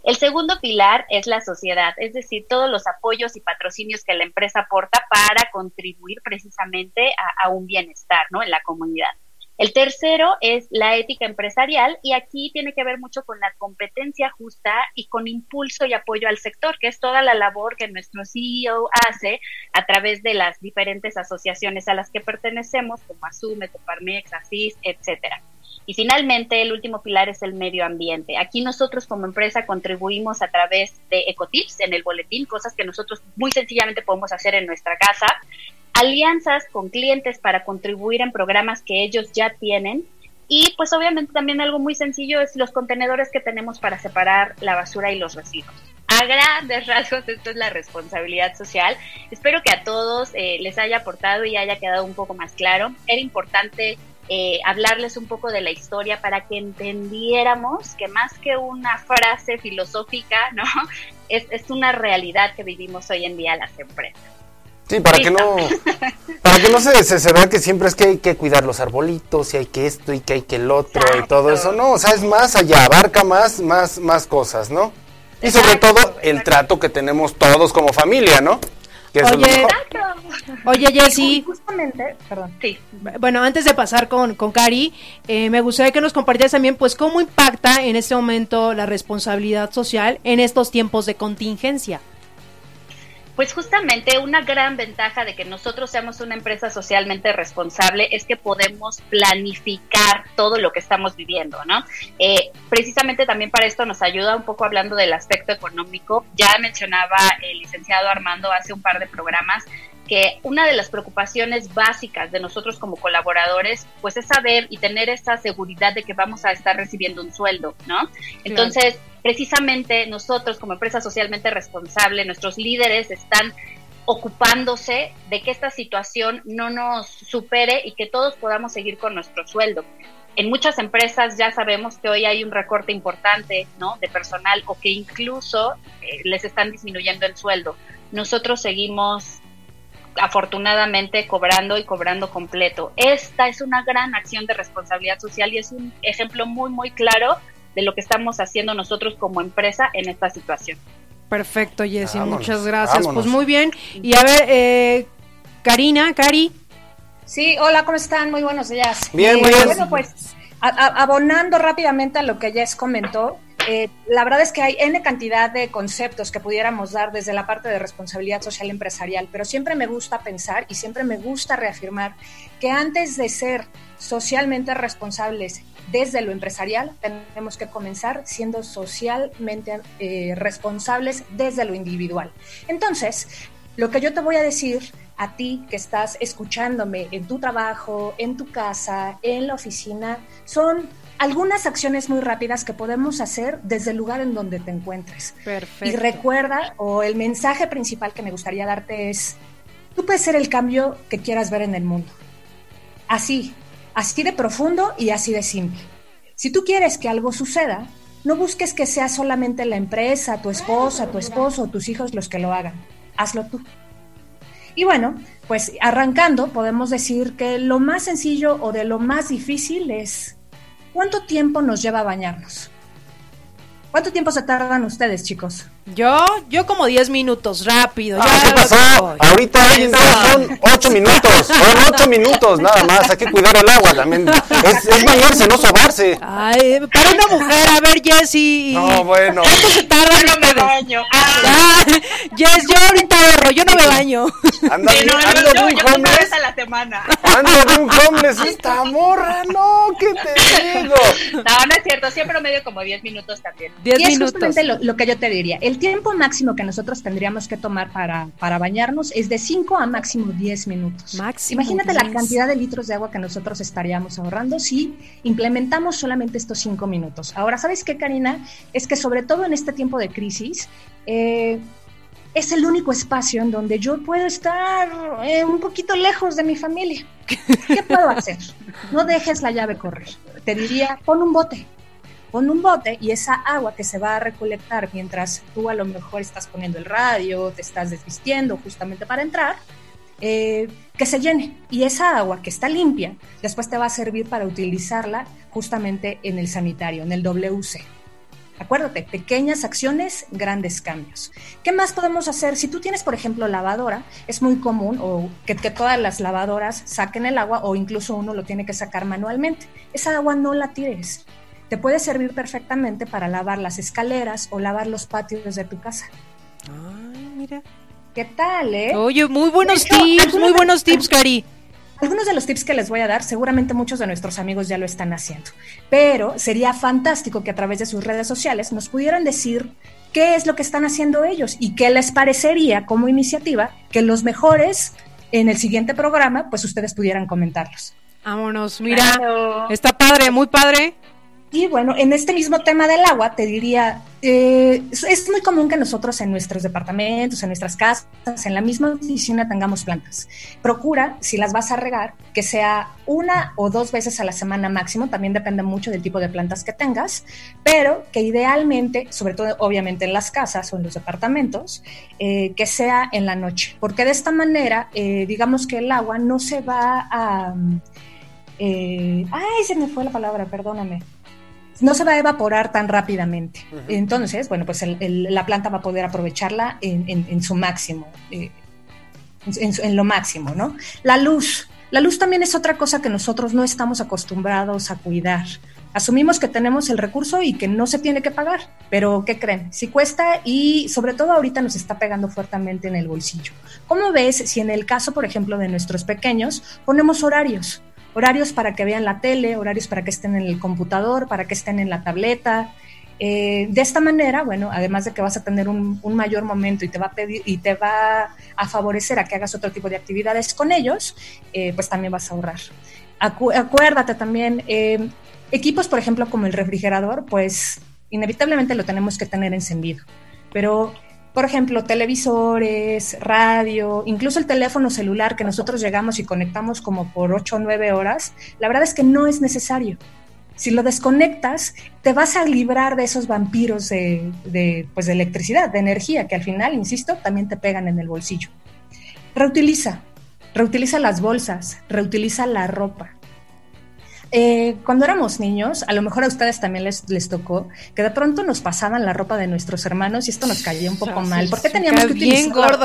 El segundo pilar es la sociedad, es decir, todos los apoyos y patrocinios que la empresa aporta para contribuir precisamente a, a un bienestar ¿no? en la comunidad. El tercero es la ética empresarial y aquí tiene que ver mucho con la competencia justa y con impulso y apoyo al sector, que es toda la labor que nuestro CEO hace a través de las diferentes asociaciones a las que pertenecemos, como Asume, Coparmex, ASIS, etcétera. Y finalmente, el último pilar es el medio ambiente. Aquí nosotros como empresa contribuimos a través de Ecotips en el boletín, cosas que nosotros muy sencillamente podemos hacer en nuestra casa alianzas con clientes para contribuir en programas que ellos ya tienen. Y pues obviamente también algo muy sencillo es los contenedores que tenemos para separar la basura y los residuos. A grandes rasgos, esto es la responsabilidad social. Espero que a todos eh, les haya aportado y haya quedado un poco más claro. Era importante eh, hablarles un poco de la historia para que entendiéramos que más que una frase filosófica, ¿no? Es, es una realidad que vivimos hoy en día las empresas. Sí, para que no, para que no se, se, vea que siempre es que hay que cuidar los arbolitos y hay que esto y que hay que el otro y todo eso, no, o sea, es más allá, abarca más, más, más cosas, ¿no? Y sobre todo el trato que tenemos todos como familia, ¿no? Que oye, oye, Jessy. Justamente, perdón. Sí. Bueno, antes de pasar con, con Cari, eh, me gustaría que nos compartieras también, pues, cómo impacta en este momento la responsabilidad social en estos tiempos de contingencia. Pues justamente una gran ventaja de que nosotros seamos una empresa socialmente responsable es que podemos planificar todo lo que estamos viviendo, ¿no? Eh, precisamente también para esto nos ayuda un poco hablando del aspecto económico. Ya mencionaba el licenciado Armando hace un par de programas que una de las preocupaciones básicas de nosotros como colaboradores, pues es saber y tener esa seguridad de que vamos a estar recibiendo un sueldo, ¿no? Entonces, precisamente nosotros como empresa socialmente responsable, nuestros líderes están ocupándose de que esta situación no nos supere y que todos podamos seguir con nuestro sueldo. En muchas empresas ya sabemos que hoy hay un recorte importante ¿no? de personal o que incluso eh, les están disminuyendo el sueldo. Nosotros seguimos afortunadamente cobrando y cobrando completo. Esta es una gran acción de responsabilidad social y es un ejemplo muy, muy claro de lo que estamos haciendo nosotros como empresa en esta situación. Perfecto, Jessy, muchas gracias. Pues muy bien. Y a ver, eh, Karina, Cari. Sí, hola, ¿cómo están? Muy buenos días. Bien, bien. Bueno, pues abonando rápidamente a lo que Jess comentó, eh, la verdad es que hay N cantidad de conceptos que pudiéramos dar desde la parte de responsabilidad social empresarial, pero siempre me gusta pensar y siempre me gusta reafirmar que antes de ser socialmente responsables desde lo empresarial, tenemos que comenzar siendo socialmente eh, responsables desde lo individual. Entonces, lo que yo te voy a decir a ti que estás escuchándome en tu trabajo, en tu casa, en la oficina, son algunas acciones muy rápidas que podemos hacer desde el lugar en donde te encuentres. Perfecto. Y recuerda, o el mensaje principal que me gustaría darte es, tú puedes ser el cambio que quieras ver en el mundo. Así, así de profundo y así de simple. Si tú quieres que algo suceda, no busques que sea solamente la empresa, tu esposa, tu esposo o tus hijos los que lo hagan. Hazlo tú. Y bueno, pues arrancando, podemos decir que lo más sencillo o de lo más difícil es ¿Cuánto tiempo nos lleva a bañarnos? ¿Cuánto tiempo se tardan ustedes, chicos? Yo, yo como 10 minutos, rápido. Ah, ¿Qué pasó? Ahorita son 8 minutos, son 8 minutos nada más. Hay que cuidar el agua también. Es, es bañarse, no sobarse. Ay, para una mujer, a ver, Jessy. No, bueno. ¿Cuánto se tarda? Yo no me baño. Ah, Jess, yo ahorita ahorro, yo no me baño. Anda, Sí, no, ando yo, de un yo una homeless. vez a la semana. Ando de un homeless esta morra, no, ¿qué te digo? No, no es cierto, siempre medio como 10 minutos también. 10 y es minutos. justamente lo, lo que yo te diría. El tiempo máximo que nosotros tendríamos que tomar para, para bañarnos es de 5 a máximo 10 minutos. Máximo Imagínate la 10. cantidad de litros de agua que nosotros estaríamos ahorrando si implementamos solamente estos 5 minutos. Ahora, ¿sabes qué, Karina? Es que sobre todo en este tiempo de crisis, eh, es el único espacio en donde yo puedo estar eh, un poquito lejos de mi familia. ¿Qué puedo hacer? No dejes la llave correr. Te diría, pon un bote. Pon un bote y esa agua que se va a recolectar mientras tú a lo mejor estás poniendo el radio, te estás desvistiendo justamente para entrar, eh, que se llene. Y esa agua que está limpia, después te va a servir para utilizarla justamente en el sanitario, en el WC. Acuérdate, pequeñas acciones, grandes cambios. ¿Qué más podemos hacer? Si tú tienes, por ejemplo, lavadora, es muy común o que, que todas las lavadoras saquen el agua o incluso uno lo tiene que sacar manualmente. Esa agua no la tires. Te puede servir perfectamente para lavar las escaleras o lavar los patios de tu casa. Ay, mira. ¿Qué tal, eh? Oye, muy buenos hecho, tips, muy buenos tips, Cari. Algunos de los tips que les voy a dar, seguramente muchos de nuestros amigos ya lo están haciendo, pero sería fantástico que a través de sus redes sociales nos pudieran decir qué es lo que están haciendo ellos y qué les parecería como iniciativa que los mejores en el siguiente programa, pues ustedes pudieran comentarlos. Vámonos, mira. Claro. Está padre, muy padre. Y bueno, en este mismo tema del agua, te diría, eh, es- muy común que nosotros en nuestros departamentos, en nuestras casas, en la misma oficina tengamos plantas. Procura, si las vas a regar, que sea una o dos veces a la semana máximo, también depende mucho del tipo de plantas que tengas, pero que idealmente, sobre todo obviamente en las casas o en los departamentos, eh, que sea en la noche, porque de esta manera, eh, digamos que el agua no se va a... eh, ay, se me fue la palabra, perdóname no se va a evaporar tan rápidamente. Entonces, bueno, pues el- el- la planta va a poder aprovecharla en, en- en su máximo, eh, en, en lo máximo, ¿no? La luz. La luz también es otra cosa que nosotros no estamos acostumbrados a cuidar. Asumimos que tenemos el recurso y que no se tiene que pagar, pero ¿qué creen? Si cuesta y sobre todo ahorita nos está pegando fuertemente en el bolsillo. ¿Cómo ves si en el caso, por ejemplo, de nuestros pequeños, ponemos horarios? Horarios para que vean la tele, horarios para que estén en el computador, para que estén en la tableta. Eh, de esta manera, bueno, además de que vas a tener un, mayor momento y te va a favorecer a que hagas otro tipo de actividades con ellos, eh, pues también vas a ahorrar. Acu acuérdate también, eh, equipos, por ejemplo, como el refrigerador, pues inevitablemente lo tenemos que tener encendido, pero por ejemplo, televisores, radio, incluso el teléfono celular que nosotros llegamos y conectamos como por 8 o 9 horas, la verdad es que no es necesario. Si lo desconectas, te vas a librar de esos vampiros de, pues de electricidad, de energía, que al final, insisto, también te pegan en el bolsillo. Reutiliza, reutiliza las bolsas, reutiliza la ropa. Eh, cuando éramos niños, a lo mejor a ustedes también les, les tocó, que de pronto nos pasaban la ropa de nuestros hermanos y esto nos caía un poco mal. ¿Por qué teníamos que bien gordo.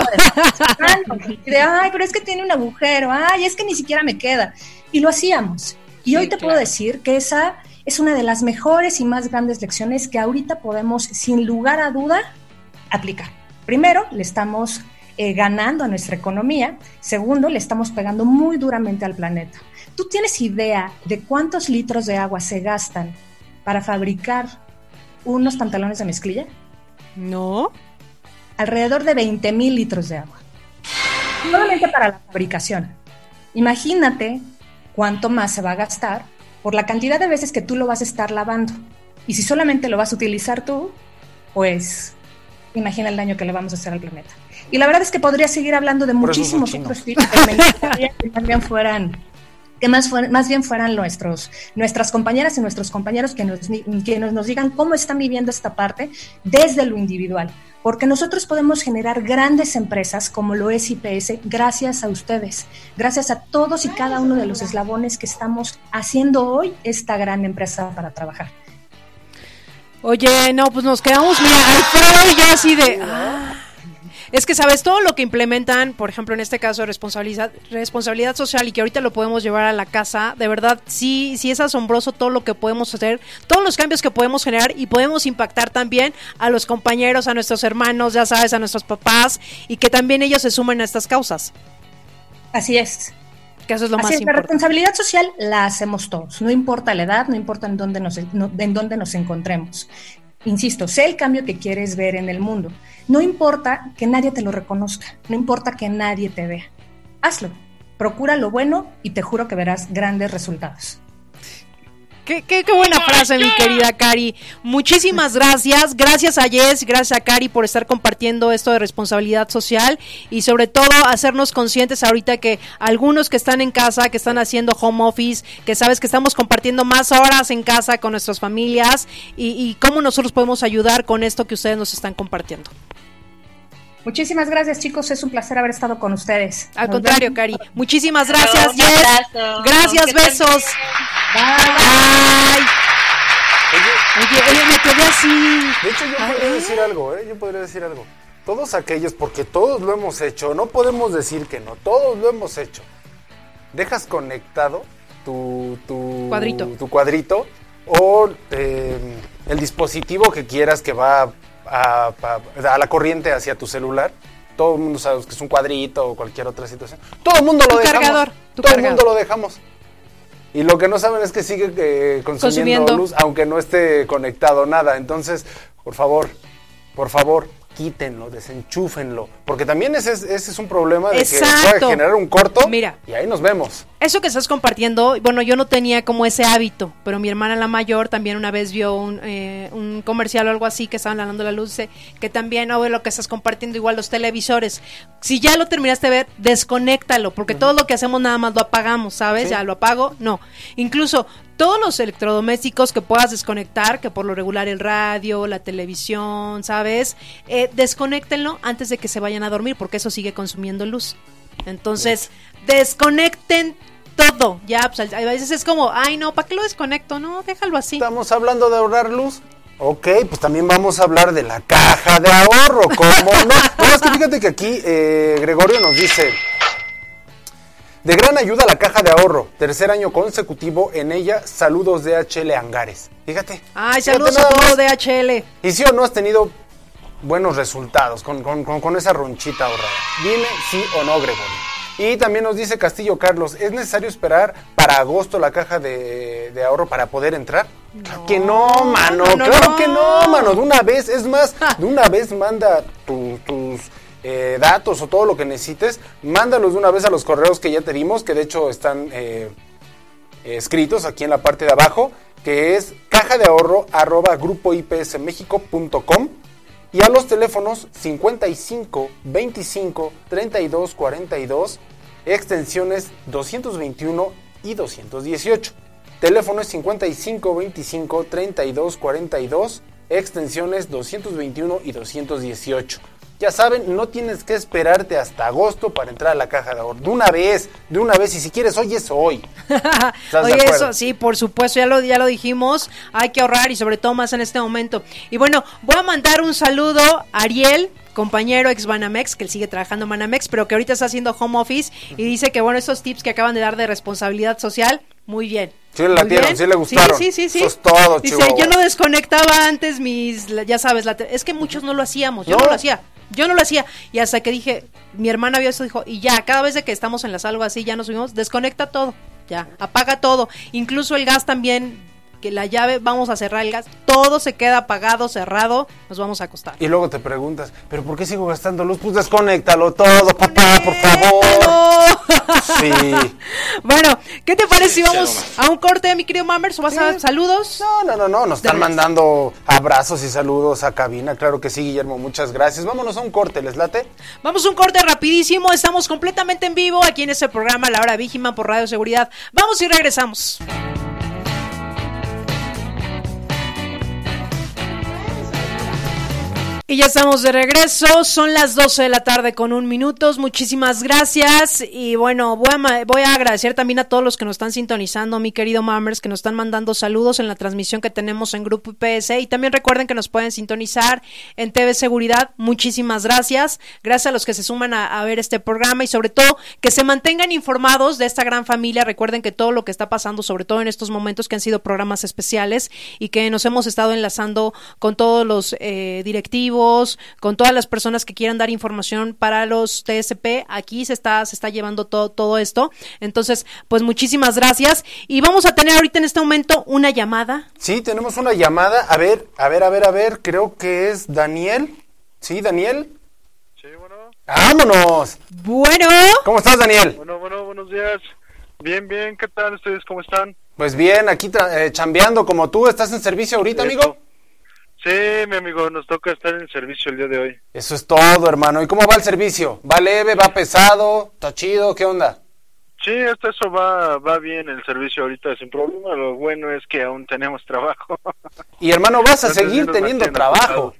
De, ay, pero es que tiene un agujero, ay, es que ni siquiera me queda. Y lo hacíamos. Y hoy te puedo decir que esa es una de las mejores y más grandes lecciones que ahorita podemos, sin lugar a duda, aplicar. Primero, le estamos eh, ganando a nuestra economía. Segundo, le estamos pegando muy duramente al planeta. ¿Tú tienes idea de cuántos litros de agua se gastan para fabricar unos pantalones de mezclilla? No. Alrededor de 20 mil litros de agua. Solamente para la fabricación. Imagínate cuánto más se va a gastar por la cantidad de veces que tú lo vas a estar lavando. Y si solamente lo vas a utilizar tú, pues imagina el daño que le vamos a hacer al planeta. Y la verdad es que podría seguir hablando de muchísimos otros tipos que también fueran que más, más bien fueran nuestros, nuestras compañeras y nuestros compañeros que nos, que nos, nos digan cómo están viviendo esta parte desde lo individual, porque nosotros podemos generar grandes empresas como lo es IPS gracias a ustedes, gracias a todos y cada uno de los eslabones que estamos haciendo hoy esta gran empresa para trabajar. Oye, no, pues nos quedamos, mira, Alfredo ya así de... Ah. Es que, ¿sabes? Todo lo que implementan, por ejemplo, en este caso, responsabilidad, responsabilidad social y que ahorita lo podemos llevar a la casa, de verdad, sí, sí es asombroso todo lo que podemos hacer, todos los cambios que podemos generar y podemos impactar también a los compañeros, a nuestros hermanos, ya sabes, a nuestros papás y que también ellos se sumen a estas causas. Así es. Que eso es lo más importante. La responsabilidad social la hacemos todos, no importa la edad, no importa en dónde nos, en dónde nos encontremos. Insisto, sé el cambio que quieres ver en el mundo. No importa que nadie te lo reconozca, no importa que nadie te vea. Hazlo, procura lo bueno y te juro que verás grandes resultados. Qué, qué, buena frase, mi querida Cari. Muchísimas gracias. Gracias a Jess, gracias a Cari por estar compartiendo esto de responsabilidad social y sobre todo hacernos conscientes ahorita que algunos que están en casa, que están haciendo home office, que sabes que estamos compartiendo más horas en casa con nuestras familias y, y cómo nosotros podemos ayudar con esto que ustedes nos están compartiendo. Muchísimas gracias, chicos. Es un placer haber estado con ustedes. Al contrario, Cari. Muchísimas gracias, Gracias, besos. Bye. Oye, oye, me quedé así. De hecho, yo podría decir algo, ¿eh? Yo podría decir algo. Todos aquellos, porque todos lo hemos hecho, no podemos decir que no, todos lo hemos hecho. Dejas conectado tu, tu cuadrito, tu cuadrito o eh, el dispositivo que quieras que va a, la corriente hacia tu celular, todo el mundo sabe que es un cuadrito o cualquier otra situación. Todo el mundo lo dejamos. todo el mundo lo dejamos. Y lo que no saben es que sigue eh, consumiendo luz, aunque no esté conectado nada. Entonces, por favor, por favor, quítenlo, desenchúfenlo, porque también ese es, ese es un problema de que puede generar un corto Mira, y ahí nos vemos. Eso que estás compartiendo, bueno, yo no tenía como ese hábito, pero mi hermana la mayor también una vez vio un, eh, un comercial o algo así que estaban dando la luz, que también, oh, lo que estás compartiendo, igual los televisores, si ya lo terminaste de ver, desconéctalo, porque todo lo que hacemos nada más lo apagamos, ¿sabes? Ya lo apago, no. Incluso todos los electrodomésticos que puedas desconectar, que por lo regular el radio, la televisión, ¿sabes? Eh, desconéctenlo antes de que se vayan a dormir, porque eso sigue consumiendo luz. Entonces, desconecten todo. Ya, pues, a veces es como, ay, no, ¿para qué lo desconecto? No, déjalo así. Estamos hablando de ahorrar luz. Ok, pues también vamos a hablar de la caja de ahorro, ¿cómo no? no es que fíjate que aquí eh, Gregorio nos dice, de gran ayuda la caja de ahorro. Tercer año consecutivo en ella. Saludos DHL Angares. Fíjate. Ay, saludos a todos DHL. Y si o no has tenido buenos resultados con, con, esa ronchita ahorrada. Dime sí o no, Gregorio. Y también nos dice Castillo Carlos, ¿es necesario esperar para agosto la caja de, ahorro para poder entrar? que no, mano, claro que no, mano, de una vez, es más, de una vez manda tus eh, datos o todo lo que necesites, mándalos de una vez a los correos que ya te dimos, que de hecho están eh, escritos aquí en la parte de abajo, que es caja de ahorro arroba grupoipsmexico.com y a los teléfonos 55 25 32 42 extensiones 221 y 218. Teléfono es 55 25 32 42 extensiones 221 y 218. Ya saben, no tienes que esperarte hasta agosto para entrar a la caja de ahorro. De una vez, de una vez, y si quieres hoy es hoy. Oye, eso sí, por supuesto, ya lo, ya lo dijimos, hay que ahorrar y sobre todo más en este momento. Y bueno, voy a mandar un saludo a Ariel, compañero ex Banamex, que él sigue trabajando en Banamex, pero que ahorita está haciendo home office y dice que bueno, esos tips que acaban de dar de responsabilidad social, muy bien. Sí, la tiraron, sí le gustaron. Sí, sí, sí. Eso es todo, Dice, yo no desconectaba antes mis, ya sabes, la es que muchos no lo hacíamos, yo no, lo hacía. Yo no lo hacía. Y hasta que dije, mi hermana vio eso, dijo, y ya, cada vez que estamos en la salva así, ya nos subimos, desconecta todo. Ya, apaga todo. Incluso el gas también que la llave, vamos a cerrar el gas, todo se queda apagado, cerrado, nos vamos a acostar. Y luego te preguntas, ¿pero por qué sigo gastando luz? Pues desconéctalo todo, papá, por favor. Sí. bueno, ¿qué te parece si vamos a un corte, mi querido Mammers? ¿O vas a saludos? No, no, no, no, nos están mandando abrazos y saludos a cabina, claro que sí, Guillermo, muchas gracias. Vámonos a un corte, ¿les late? Vamos a un corte rapidísimo, estamos completamente en vivo aquí en este programa, La Hora Vígima por Radio Seguridad. Vamos y regresamos. Y ya estamos de regreso, son las 12 de la tarde con un minuto, muchísimas gracias. Y bueno, voy a, voy a agradecer también a todos los que nos están sintonizando, mi querido Mammers, que nos están mandando saludos en la transmisión que tenemos en Grupo IPS. Y también recuerden que nos pueden sintonizar en TV Seguridad, muchísimas gracias, gracias a los que se suman a, a ver este programa y sobre todo que se mantengan informados de esta gran familia, recuerden que todo lo que está pasando, sobre todo en estos momentos que han sido programas especiales y que nos hemos estado enlazando con todos los eh, directivos, con todas las personas que quieran dar información para los TSP. Aquí se está, se está llevando todo, todo esto. Entonces, pues muchísimas gracias. Y vamos a tener ahorita en este momento una llamada. Sí, tenemos una llamada. A ver, a ver, a ver, a ver. Creo que es Daniel. Sí, Daniel. Sí, bueno. ¡Vámonos! Bueno. ¿Cómo estás, Daniel? Bueno, bueno, buenos días. Bien, bien, ¿qué tal ustedes? ¿Cómo están? Pues bien, aquí eh, chambeando como tú. ¿Estás en servicio ahorita, amigo? Sí, mi amigo, nos toca estar en servicio el día de hoy. Eso es todo, hermano. ¿Y cómo va el servicio? ¿Va leve, va pesado, está chido? ¿Qué onda? Sí, hasta eso va, va bien el servicio ahorita sin problema. Lo bueno es que aún tenemos trabajo. Y hermano, vas a seguir teniendo trabajo.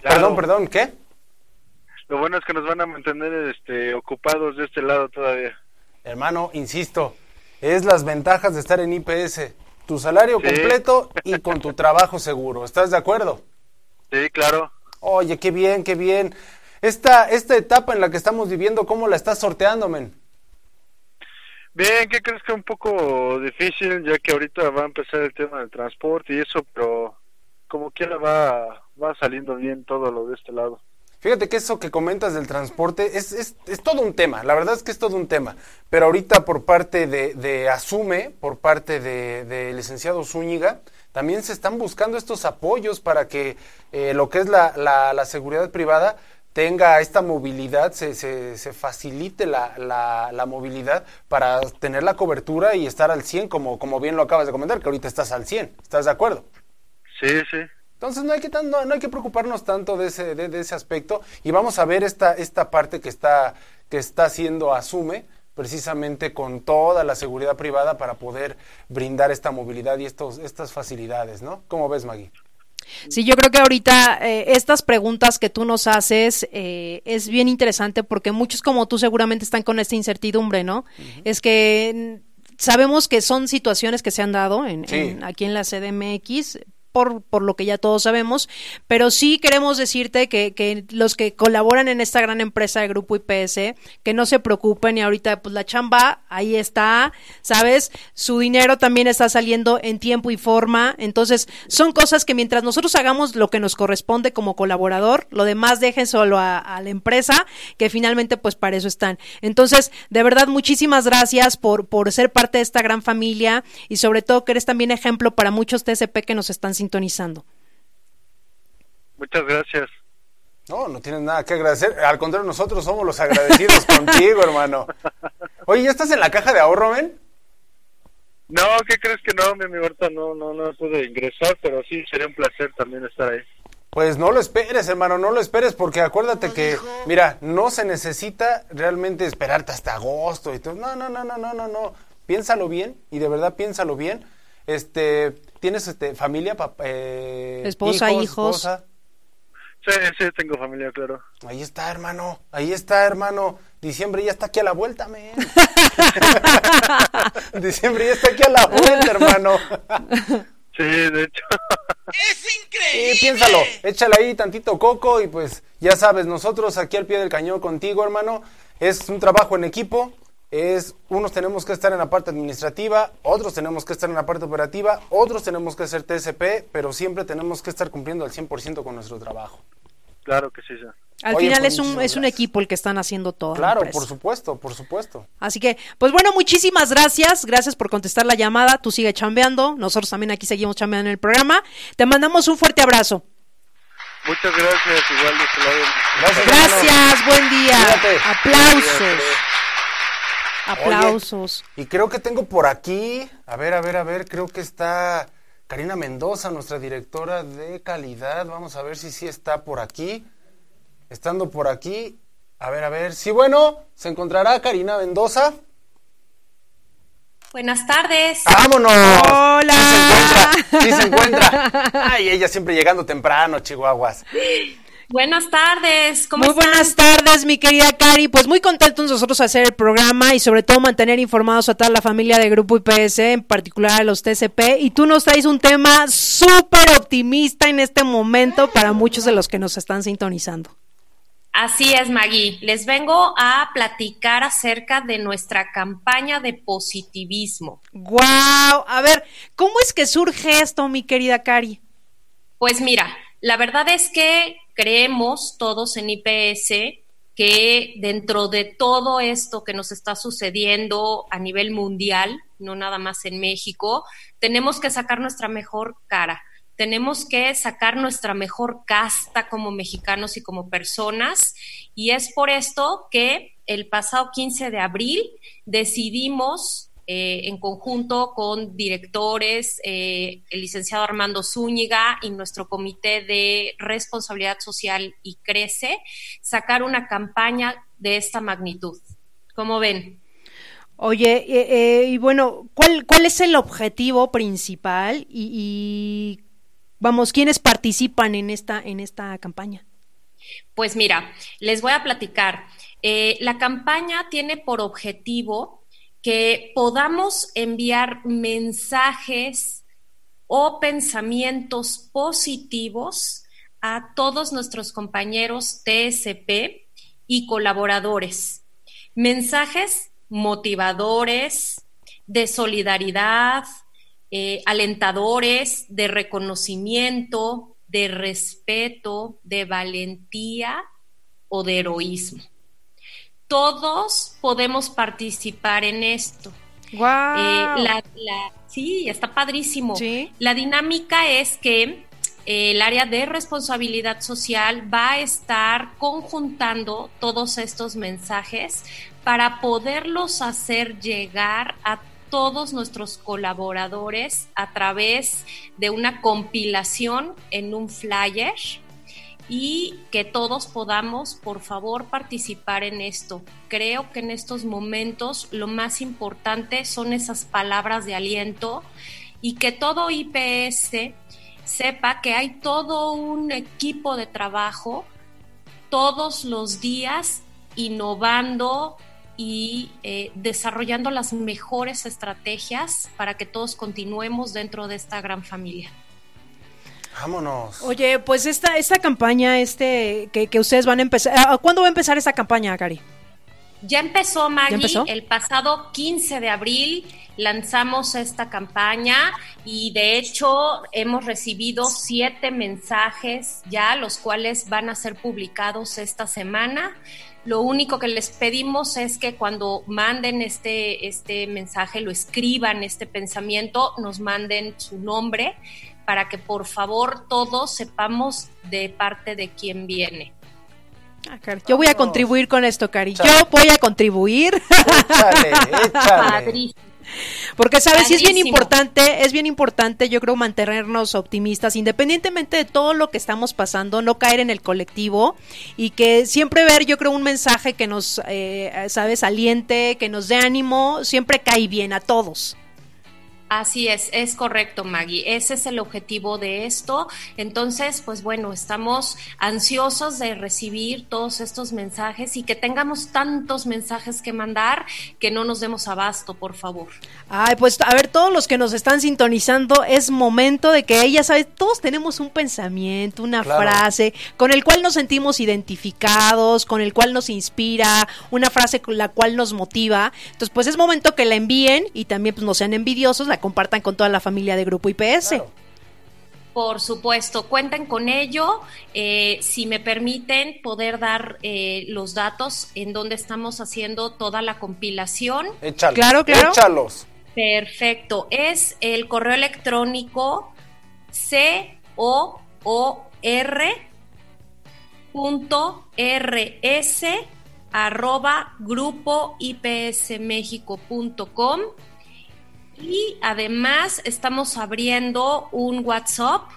Perdón, perdón, ¿qué? Lo bueno es que nos van a mantener este, ocupados de este lado todavía. Hermano, insisto, es las ventajas de estar en IPS tu salario completo y con tu trabajo seguro. ¿Estás de acuerdo? Sí, claro. Oye, qué bien, qué bien. Esta, esta etapa en la que estamos viviendo, ¿cómo la estás sorteando, men? Bien, ¿qué crees que es un poco difícil, ya que ahorita va a empezar el tema del transporte y eso, pero como quiera va, va saliendo bien todo lo de este lado. Fíjate que eso que comentas del transporte es, es, es, todo un tema, la verdad es que es todo un tema. Pero ahorita por parte de, de Asume, por parte del de, licenciado Zúñiga, también se están buscando estos apoyos para que eh, lo que es la, la, la, seguridad privada tenga esta movilidad, se, se, se facilite la, la, la, movilidad para tener la cobertura y estar al 100, como, como bien lo acabas de comentar, que ahorita estás al 100. ¿Estás de acuerdo? Sí, sí. Entonces no hay que, no, no hay que preocuparnos tanto de ese, de, de, ese aspecto y vamos a ver esta, esta parte que está, que está haciendo Asume precisamente con toda la seguridad privada para poder brindar esta movilidad y estos, estas facilidades, ¿no? ¿Cómo ves, Maggie? Sí, yo creo que ahorita eh, estas preguntas que tú nos haces eh, es bien interesante porque muchos como tú seguramente están con esta incertidumbre, ¿no? Uh -huh. Es que sabemos que son situaciones que se han dado en, sí. en, aquí en la CDMX, por, por lo que ya todos sabemos, pero sí queremos decirte que, que, los que colaboran en esta gran empresa de Grupo IPS, que no se preocupen y ahorita pues la chamba ahí está, ¿sabes? Su dinero también está saliendo en tiempo y forma, entonces son cosas que mientras nosotros hagamos lo que nos corresponde como colaborador, lo demás dejen solo a, la empresa, que finalmente pues para eso están. Entonces, de verdad, muchísimas gracias por, por ser parte de esta gran familia y sobre todo que eres también ejemplo para muchos TCP que nos están sintonizando. Muchas gracias. No, no tienes nada que agradecer. Al contrario, nosotros somos los agradecidos contigo, hermano. Oye, ¿ya estás en la caja de ahorro, men? No, ¿qué crees que no? Mi ahorita no, no, no pude ingresar, pero sí, sería un placer también estar ahí. Pues no lo esperes, hermano, no lo esperes, porque acuérdate que, mira, no se necesita realmente esperarte hasta agosto y todo. No, no, no, no, no, no, no. Piénsalo bien, y de verdad piénsalo bien. Este, ¿tienes este, familia, papá, eh, esposa, hijos? hijos? Esposa? Sí, sí, tengo familia, claro. Ahí está, hermano. Ahí está, hermano. Diciembre ya está aquí a la vuelta, men. Diciembre ya está aquí a la vuelta, hermano. sí, de hecho. ¡Es increíble! Sí, piénsalo. Échale ahí tantito coco y pues ya sabes, nosotros aquí al pie del cañón contigo, hermano. Es un trabajo en equipo es unos tenemos que estar en la parte administrativa, otros tenemos que estar en la parte operativa, otros tenemos que hacer TSP, pero siempre tenemos que estar cumpliendo al 100% con nuestro trabajo. Claro que sí, Al final pues, es un, es un equipo el que están haciendo todo. Claro, por supuesto, por supuesto. Así que, pues bueno, muchísimas gracias. Gracias por contestar la llamada. Tú sigue chambeando. Nosotros también aquí seguimos chambeando en el programa. Te mandamos un fuerte abrazo. Muchas gracias, igual de Gracias, gracias buen día. Aplausos. Aplausos. y creo que tengo por aquí, a ver, a ver, a ver, creo que está Karina Mendoza, nuestra directora de calidad. Vamos a ver si sí está por aquí. Estando por aquí, a ver, a ver. Sí, bueno, se encontrará Karina Mendoza. Buenas tardes. ¡Vámonos! ¡Hola! Sí se encuentra, sí se encuentra. Ay, ella siempre llegando temprano, Chihuahuas. Buenas tardes, ¿cómo Muy buenas tardes, mi querida Cari. Pues muy contentos nosotros hacer el programa y sobre todo mantener informados a toda la familia de Grupo IPS, en particular a los TCP. Y tú nos traes un tema súper optimista en este momento para muchos de los que nos están sintonizando. Así es, Maggie. Les vengo a platicar acerca de nuestra campaña de positivismo. ¡Guau! A ver, ¿cómo es que surge esto, mi querida Cari? Pues mira, la verdad es que creemos todos en IPS que dentro de todo esto que nos está sucediendo a nivel mundial, no nada más en México, tenemos que sacar nuestra mejor cara. Tenemos que sacar nuestra mejor casta como mexicanos y como personas. Y es por esto que el pasado 15 de abril decidimos eh, en conjunto con directores, eh, el licenciado Armando Zúñiga y nuestro comité de responsabilidad social y crece, sacar una campaña de esta magnitud. ¿Cómo ven? Oye, eh, y bueno, ¿cuál, ¿cuál es el objetivo principal y, vamos, quiénes participan en esta, en esta campaña? Pues mira, les voy a platicar. la campaña tiene por objetivo que podamos enviar mensajes o pensamientos positivos a todos nuestros compañeros TSP y colaboradores. Mensajes motivadores, de solidaridad, eh, alentadores, de reconocimiento, de respeto, de valentía o de heroísmo todos podemos participar en esto. Wow. Eh, sí, está padrísimo. La dinámica es que eh, el área de responsabilidad social va a estar conjuntando todos estos mensajes para poderlos hacer llegar a todos nuestros colaboradores a través de una compilación en un flyer y que todos podamos, por favor, participar en esto. Creo que en estos momentos lo más importante son esas palabras de aliento y que todo IPS sepa que hay todo un equipo de trabajo todos los días innovando y eh, desarrollando las mejores estrategias para que todos continuemos dentro de esta gran familia. Vámonos. Oye, pues esta, esta campaña, este, que, que ustedes van a empezar, ¿cuándo va a empezar esta campaña, Cari? Ya empezó, Maggie, el pasado 15 de abril lanzamos esta campaña y de hecho hemos recibido siete mensajes ya, los cuales van a ser publicados esta semana. Lo único que les pedimos es que cuando manden este, este mensaje, lo escriban, este pensamiento, nos manden su nombre para que por favor todos sepamos de parte de quién viene. Ah, yo voy a contribuir con esto, Cari. Yo voy a contribuir. Porque, ¿sabes? Sí es bien importante, es bien importante, yo creo, mantenernos optimistas, independientemente de todo lo que estamos pasando, no caer en el colectivo y que siempre ver, yo creo, un mensaje que nos, eh, ¿sabes? Aliente, que nos dé ánimo, siempre cae bien a todos. Así es, es correcto, Maggie. Ese es el objetivo de esto. Entonces, pues bueno, estamos ansiosos de recibir todos estos mensajes y que tengamos tantos mensajes que mandar que no nos demos abasto, por favor. Ay, pues a ver, todos los que nos están sintonizando, es momento de que ella sabe, todos tenemos un pensamiento, una frase con el cual nos sentimos identificados, con el cual nos inspira, una frase con la cual nos motiva. Entonces, pues es momento que la envíen y también pues no sean envidiosos, la compartan con toda la familia de Grupo IPS. Por supuesto, cuenten con ello. Eh, si me permiten poder dar eh, los datos en donde estamos haciendo toda la compilación. Échalos. Claro, claro. Échalos. Perfecto. Es el correo electrónico C O O R punto rs arroba grupo ipsmexico.com y además estamos abriendo un WhatsApp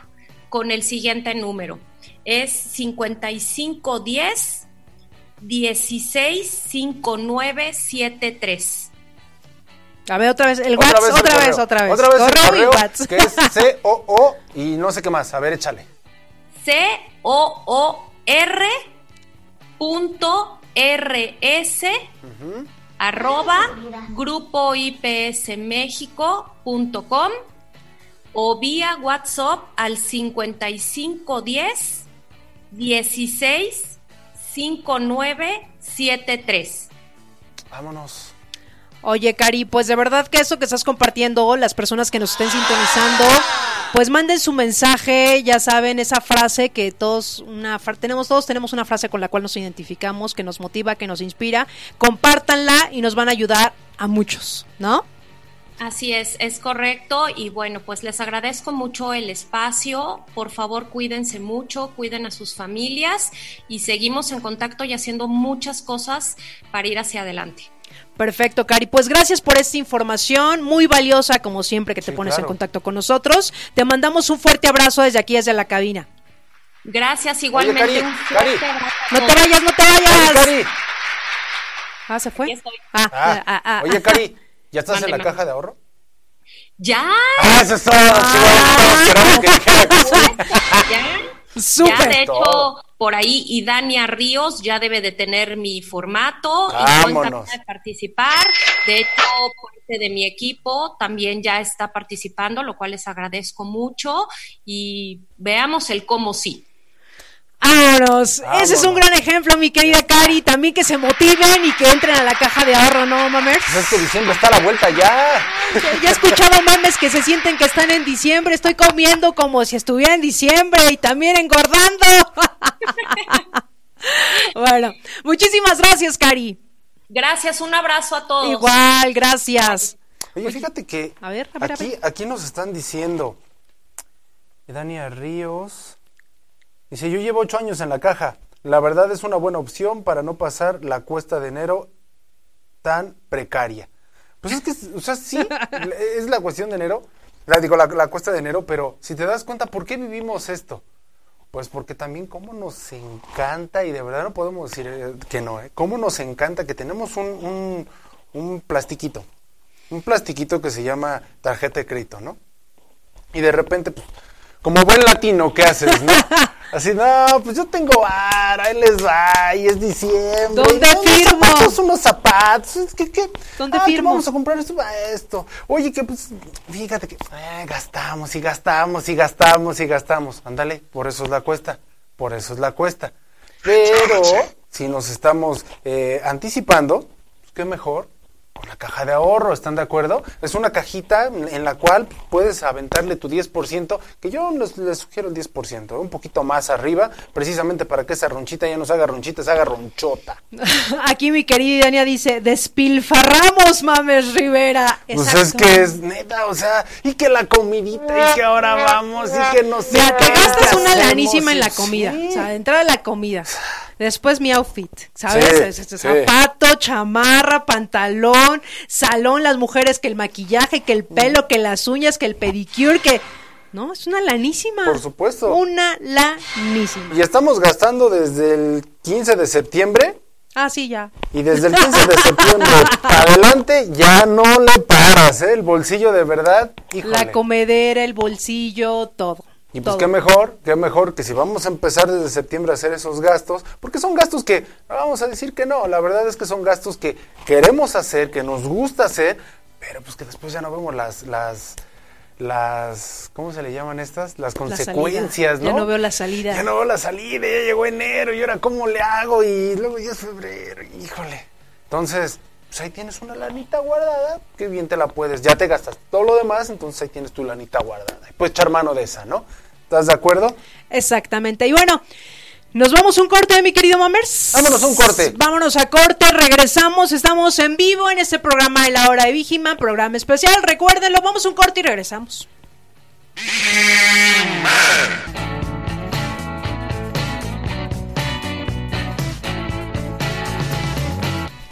con el siguiente número. Es 5510 165973. A ver, otra vez, el WhatsApp, otra, vez, otra vez, otra vez. Correo, que es C-O-O y no sé qué más. A ver, échale. C-O-O-R punto R-S arroba grupoipsmexico.com o vía WhatsApp al 5510 16 5973. Vámonos. Oye, Cari, pues de verdad que eso que estás compartiendo, las personas que nos estén sintonizando, pues manden su mensaje, ya saben, esa frase que todos, una tenemos todos tenemos una frase con la cual nos identificamos, que nos motiva, que nos inspira, compártanla y nos van a ayudar a muchos, ¿no? Así es, es correcto y bueno, pues les agradezco mucho el espacio, por favor cuídense mucho, cuiden a sus familias y seguimos en contacto y haciendo muchas cosas para ir hacia adelante. Perfecto, Cari. Pues gracias por esta información, muy valiosa como siempre que te pones en contacto con nosotros. Te mandamos un fuerte abrazo desde aquí, desde la cabina. Gracias, igualmente. No te vayas, no te vayas. Ah, se fue. Ah, ah, ah, ah, oye, Cari, ¿ya estás en la caja de ahorro? Ya. Ah, eso es todo. Ah, ya. Ya, de hecho, por ahí y Dania Ríos ya debe de tener mi formato y de participar. De hecho, parte de mi equipo también ya está participando, lo cual les agradezco mucho y veamos el cómo sí. Vámonos. Ese es un gran ejemplo, mi querida Cari. También que se motiven y que entren a la caja de ahorro, ¿no, mames? Pues es que diciembre está a la vuelta ya. ya he escuchado mames que se sienten que están en diciembre. Estoy comiendo como si estuviera en diciembre y también engordando. bueno, muchísimas gracias, Cari. Gracias, un abrazo a todos. Igual, gracias. Oye, fíjate que a ver, aquí, aquí nos están diciendo Dania Ríos. Dice, yo llevo ocho años en la caja. La verdad es una buena opción para no pasar la cuesta de enero tan precaria. Pues es que, o sea, sí, es la cuestión de enero, la, digo, la, cuesta de enero, pero si te das cuenta, ¿por qué vivimos esto? Pues porque también cómo nos encanta, y de verdad no podemos decir eh, que no, ¿eh? cómo nos encanta que tenemos un, un, un plastiquito, un plastiquito que se llama tarjeta de crédito, ¿no? Y de repente, pues, como buen latino, ¿qué haces, no? Así, no, pues yo tengo vara, ahí les va, y es diciembre. ¿Dónde firmo? Unos zapatos, unos zapatos. ¿Qué, qué? ¿Dónde ah, firmo? vamos a comprar esto, esto. Oye, que pues, fíjate que eh, gastamos y gastamos y gastamos y gastamos. Ándale, por eso es la cuesta, por eso es la cuesta. Pero si nos estamos eh, anticipando, pues qué mejor la caja de ahorro, ¿están de acuerdo? Es una cajita en la cual puedes aventarle tu 10%, que yo les, sugiero el 10%, un poquito más arriba, precisamente para que esa ronchita ya no se haga ronchita, se haga ronchota. Aquí mi querida Dania dice, despilfarramos, mames Rivera. Pues es que es neta, o sea, y que la comidita, y que ahora vamos, y que no sé. Mira, te gastas una lanísima en la comida, o sea, de entrada la comida. Después mi outfit, ¿sabes? Zapato, chamarra, pantalón, salón, las mujeres, que el maquillaje, que el pelo, que las uñas, que el pedicure, que... No, es una lanísima. Por supuesto. Una lanísima. Y estamos gastando desde el 15 de septiembre Ah, sí, ya. Y desde el 15 de septiembre adelante ya no le paras, ¿eh? El bolsillo de verdad. La comedera, el bolsillo, todo. Y pues qué mejor, qué mejor que si vamos a empezar desde septiembre a hacer esos gastos, porque son gastos que, vamos a decir que no, la verdad es que son gastos que queremos hacer, que nos gusta hacer, pero pues que después ya no vemos las, las, las, ¿cómo se le llaman estas? Las consecuencias, ¿no? Ya no veo la salida. Ya no veo la salida, ya llegó enero y ahora cómo le hago y luego ya es febrero, híjole. Entonces, pues ahí tienes una lanita guardada, qué bien te la puedes, ya te gastas todo lo demás, entonces ahí tienes tu lanita guardada. Puedes echar mano de esa, ¿no? ¿Estás de acuerdo? Exactamente. Y bueno, nos vamos a un corte, mi querido Mamers. Vámonos a un corte. Vámonos a corte, regresamos, estamos en vivo en este programa de la hora de Vigima, programa especial. Recuérdenlo, vamos a un corte y regresamos.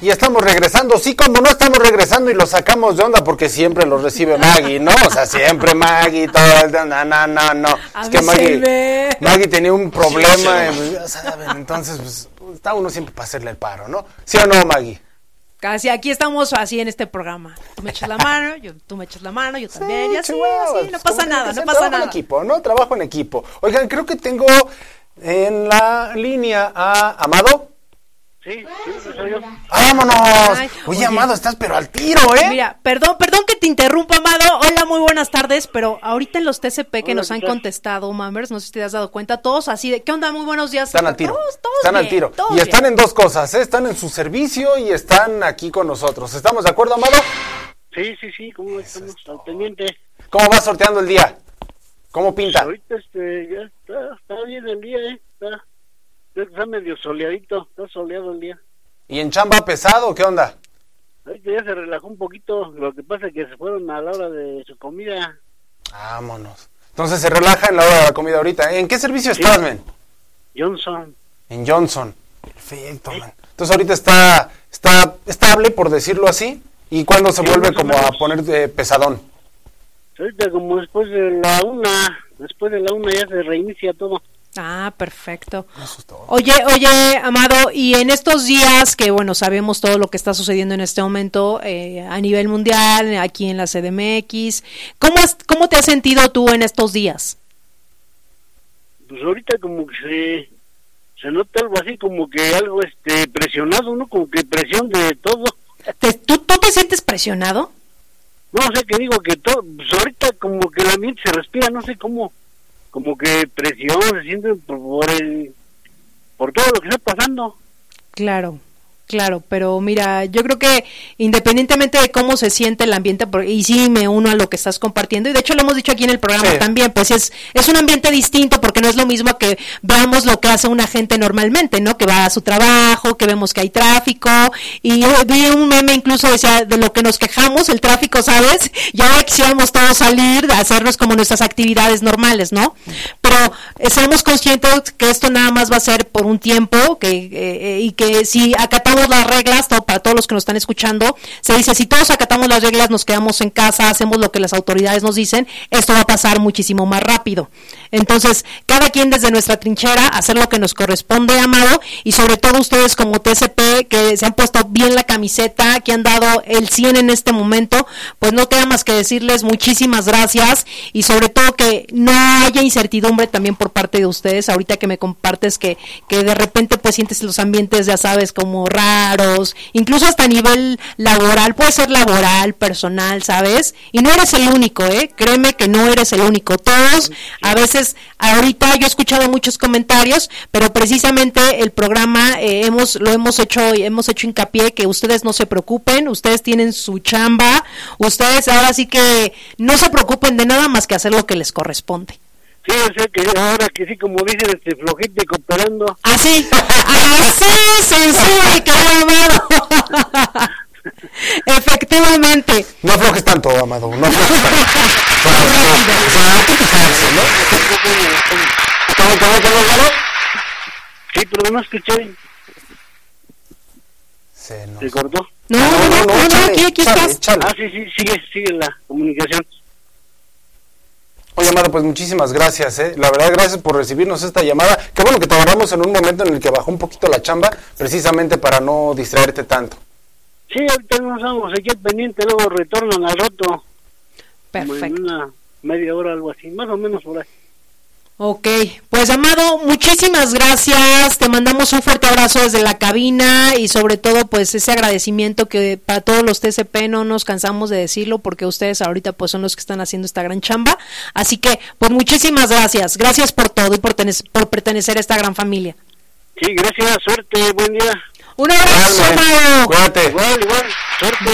Y estamos regresando, sí, como no estamos regresando y lo sacamos de onda porque siempre lo recibe Maggie, ¿no? O sea, siempre Maggie, todo el no, no, no, no. es que Maggie, Maggie tenía un problema, ya saben, entonces pues, está uno siempre para hacerle el paro, ¿no? ¿Sí o no, Maggie? Casi aquí estamos así en este programa. Tú me echas la mano, yo, tú me echas la mano, yo también, y así, así, no pasa nada, no pasa nada. en equipo, ¿no? Trabajo en equipo. Oigan, creo que tengo en la línea a Amado. Sí, sí, soy yo. ¡Vámonos! oye, Amado, estás pero al tiro, ¿eh? Mira, perdón, perdón que te interrumpa, Amado. Hola, muy buenas tardes, pero ahorita en los TCP que nos han contestado, Mammers, no sé si te has dado cuenta, todos así de, ¿qué onda? Muy buenos días. Están al tiro. Todos, todos están al tiro. Y están en dos cosas, ¿eh? Están en su servicio y están aquí con nosotros. ¿Estamos de acuerdo, Amado? Sí, sí, sí, ¿cómo estamos al pendiente? ¿Cómo va sorteando el día? ¿Cómo pinta? ahorita este, ya está, está bien el día, ¿eh? Está Está medio soleadito, está soleado el día. ¿Y en chamba pesado qué onda? Ahorita ya se relajó un poquito, lo que pasa es que se fueron a la hora de su comida. Vámonos. Entonces se relaja en la hora de la comida ahorita. ¿En qué servicio estás, men? Johnson. En Johnson. Perfecto, man. Entonces ahorita está, está estable, por decirlo así. ¿Y cuándo se vuelve como a poner eh, pesadón? Ahorita como después de la una, después de la una ya se reinicia todo. Ah, perfecto. Oye, oye, Amado, y en estos días que, bueno, sabemos todo lo que está sucediendo en este momento eh, a nivel mundial, aquí en la CDMX, ¿cómo, ¿cómo te has sentido tú en estos días? Pues ahorita como que se, se nota algo así, como que algo este presionado, ¿no? Como que presión de todo. ¿Tú, ¿Tú te sientes presionado? No, sé que digo que todo, pues ahorita como que la mente se respira, no sé cómo como que presión se siente por el por todo lo que está pasando. Claro Claro, pero mira, yo creo que independientemente de cómo se siente el ambiente, y sí me uno a lo que estás compartiendo, y de hecho lo hemos dicho aquí en el programa también, pues es, es un ambiente distinto porque no es lo mismo que veamos lo que hace una gente normalmente, ¿no? Que va a su trabajo, que vemos que hay tráfico, y vi un meme incluso decía de lo que nos quejamos, el tráfico, ¿sabes? Ya quisiéramos todos salir, hacernos como nuestras actividades normales, ¿no? Pero eh, seamos conscientes que esto nada más va a ser por un tiempo, que, eh, eh, y que si acatamos las reglas, para todos los que nos están escuchando, se dice, si todos acatamos las reglas, nos quedamos en casa, hacemos lo que las autoridades nos dicen, esto va a pasar muchísimo más rápido. Entonces, cada quien desde nuestra trinchera, hacer lo que nos corresponde, Amado, y sobre todo ustedes como TCP, que se han puesto bien la camiseta, que han dado el 100 en este momento, pues no queda más que decirles muchísimas gracias y sobre todo que no haya incertidumbre también por parte de ustedes, ahorita que me compartes que, que de repente pues sientes los ambientes, ya sabes, como raros, incluso hasta a nivel laboral, puede ser laboral, personal, ¿sabes? Y no eres el único, ¿eh? Créeme que no eres el único. Todos, a veces, ahorita yo he escuchado muchos comentarios, pero precisamente el programa eh, hemos lo hemos hecho hemos hecho hincapié que ustedes no se preocupen, ustedes tienen su chamba, ustedes ahora sí que no se preocupen de nada más que hacer lo que les corresponde. Sí, o sea que ahora que sí, como dicen, este flojito cooperando. Así, así se que amado. Efectivamente. No aflojes tanto, amado. No aflojes tanto. ¿no? ¿Cómo, cómo, cómo, Sí, pero no escuché. Se, nos... ¿Se cortó? No, no, no, no, aquí, aquí estás. Ah, sí, sí, sigue, sigue la comunicación. Oye, Amado, pues muchísimas gracias, ¿eh? La verdad, gracias por recibirnos esta llamada. Qué bueno que te agarramos en un momento en el que bajó un poquito la chamba, precisamente para no distraerte tanto. Sí, ahorita nos vamos aquí pendiente, luego retornan al rato. Perfecto. En una media hora, algo así, más o menos por ahí. Ok, pues Amado, muchísimas gracias. Te mandamos un fuerte abrazo desde la cabina y sobre todo pues ese agradecimiento que para todos los TCP no nos cansamos de decirlo porque ustedes ahorita pues son los que están haciendo esta gran chamba. Así que pues muchísimas gracias. Gracias por todo y por, por pertenecer a esta gran familia. Sí, gracias, suerte, buen día. Un abrazo, Amado. Cuídate. Igual, igual, suerte.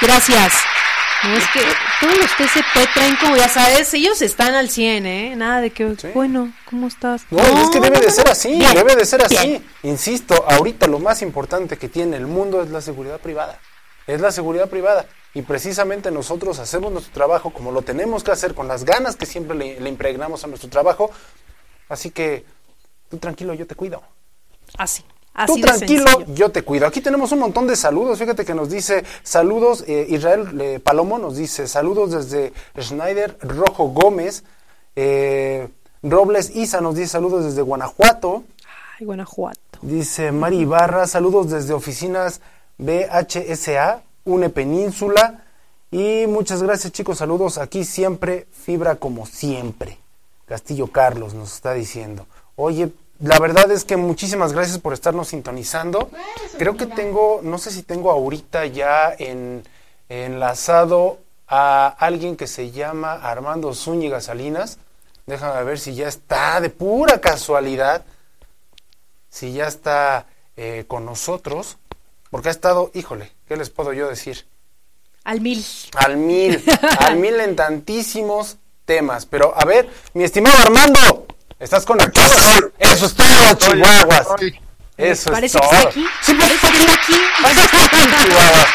Gracias. No, es que todos los TCP traen como, ya sabes, ellos están al 100, ¿eh? Nada de que, bueno, ¿cómo estás? No, es que debe de ser así, debe de ser así. Insisto, ahorita lo más importante que tiene el mundo es la seguridad privada. Es la seguridad privada. Y precisamente nosotros hacemos nuestro trabajo como lo tenemos que hacer, con las ganas que siempre le, le impregnamos a nuestro trabajo. Así que tú tranquilo, yo te cuido. Así. Tú tranquilo, yo te cuido. Aquí tenemos un montón de saludos. Fíjate que nos dice saludos, eh, Israel eh, Palomo nos dice saludos desde Schneider Rojo Gómez. Eh, Robles Isa nos dice saludos desde Guanajuato. Ay, Guanajuato. Dice Mari Ibarra, saludos desde oficinas BHSA, UNE Península. Y muchas gracias chicos, saludos aquí siempre, fibra como siempre. Castillo Carlos nos está diciendo. Oye, la verdad es que muchísimas gracias por estarnos sintonizando. Creo que tengo, no sé si tengo ahorita ya en, enlazado a alguien que se llama Armando Zúñiga Salinas. Déjame ver si ya está de pura casualidad, si ya está eh, con nosotros, porque ha estado, híjole, ¿qué les puedo yo decir? Al mil. Al mil, al mil en tantísimos temas. Pero a ver, mi estimado Armando, ¿Estás conectado? Eso es todo, Chihuahuas. Eso Parece es todo. que está aquí. Sí, parece que está aquí. Chihuahua.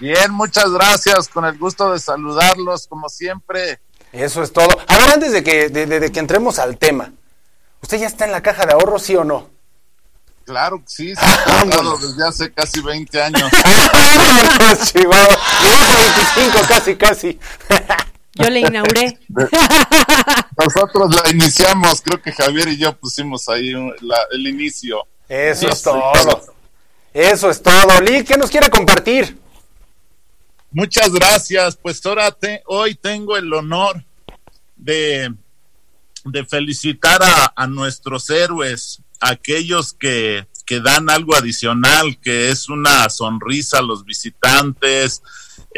Bien, muchas gracias. Con el gusto de saludarlos, como siempre. Eso es todo. Ahora, antes de que, de, que entremos al tema, ¿usted ya está en la caja de ahorros, sí o no? Claro que sí, sí claro, desde hace casi 20 años. Chihuahua, 25 casi, casi. Yo le inauguré. Nosotros la iniciamos, creo que Javier y yo pusimos ahí el inicio. Eso es todo. Eso es todo. Lee, ¿qué nos quiere compartir? Muchas gracias. Pues ahora te, hoy tengo el honor de, de felicitar a, a nuestros héroes, aquellos que, que dan algo adicional, que es una sonrisa a los visitantes,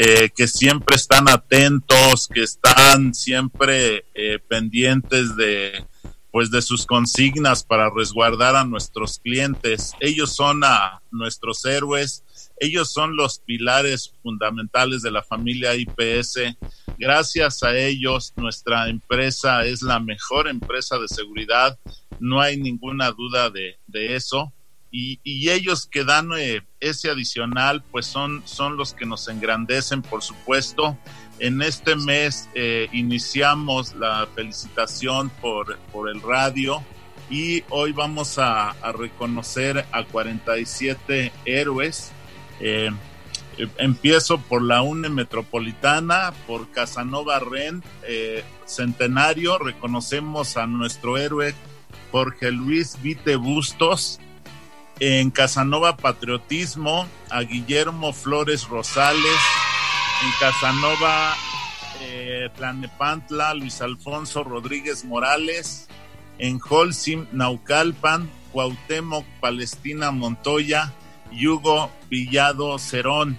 eh, que siempre están atentos, que están siempre eh, pendientes de pues de sus consignas para resguardar a nuestros clientes. Ellos son nuestros héroes, ellos son los pilares fundamentales de la familia IPS. Gracias a ellos, nuestra empresa es la mejor empresa de seguridad. No hay ninguna duda de eso y, ellos que dan eh, ese adicional, pues son, son los que nos engrandecen, por supuesto. En este mes eh, iniciamos la felicitación por, por el radio y hoy vamos a, reconocer a 47 héroes. Eh, empiezo por la UNE Metropolitana, por Casanova Ren, Centenario, reconocemos a nuestro héroe Jorge Luis Vite Bustos, en Casanova Patriotismo a Guillermo Flores Rosales, en Casanova eh, Tlanepantla Luis Alfonso Rodríguez Morales, en Holcim Naucalpan, Cuauhtémoc Palestina Montoya, Hugo Villado Cerón.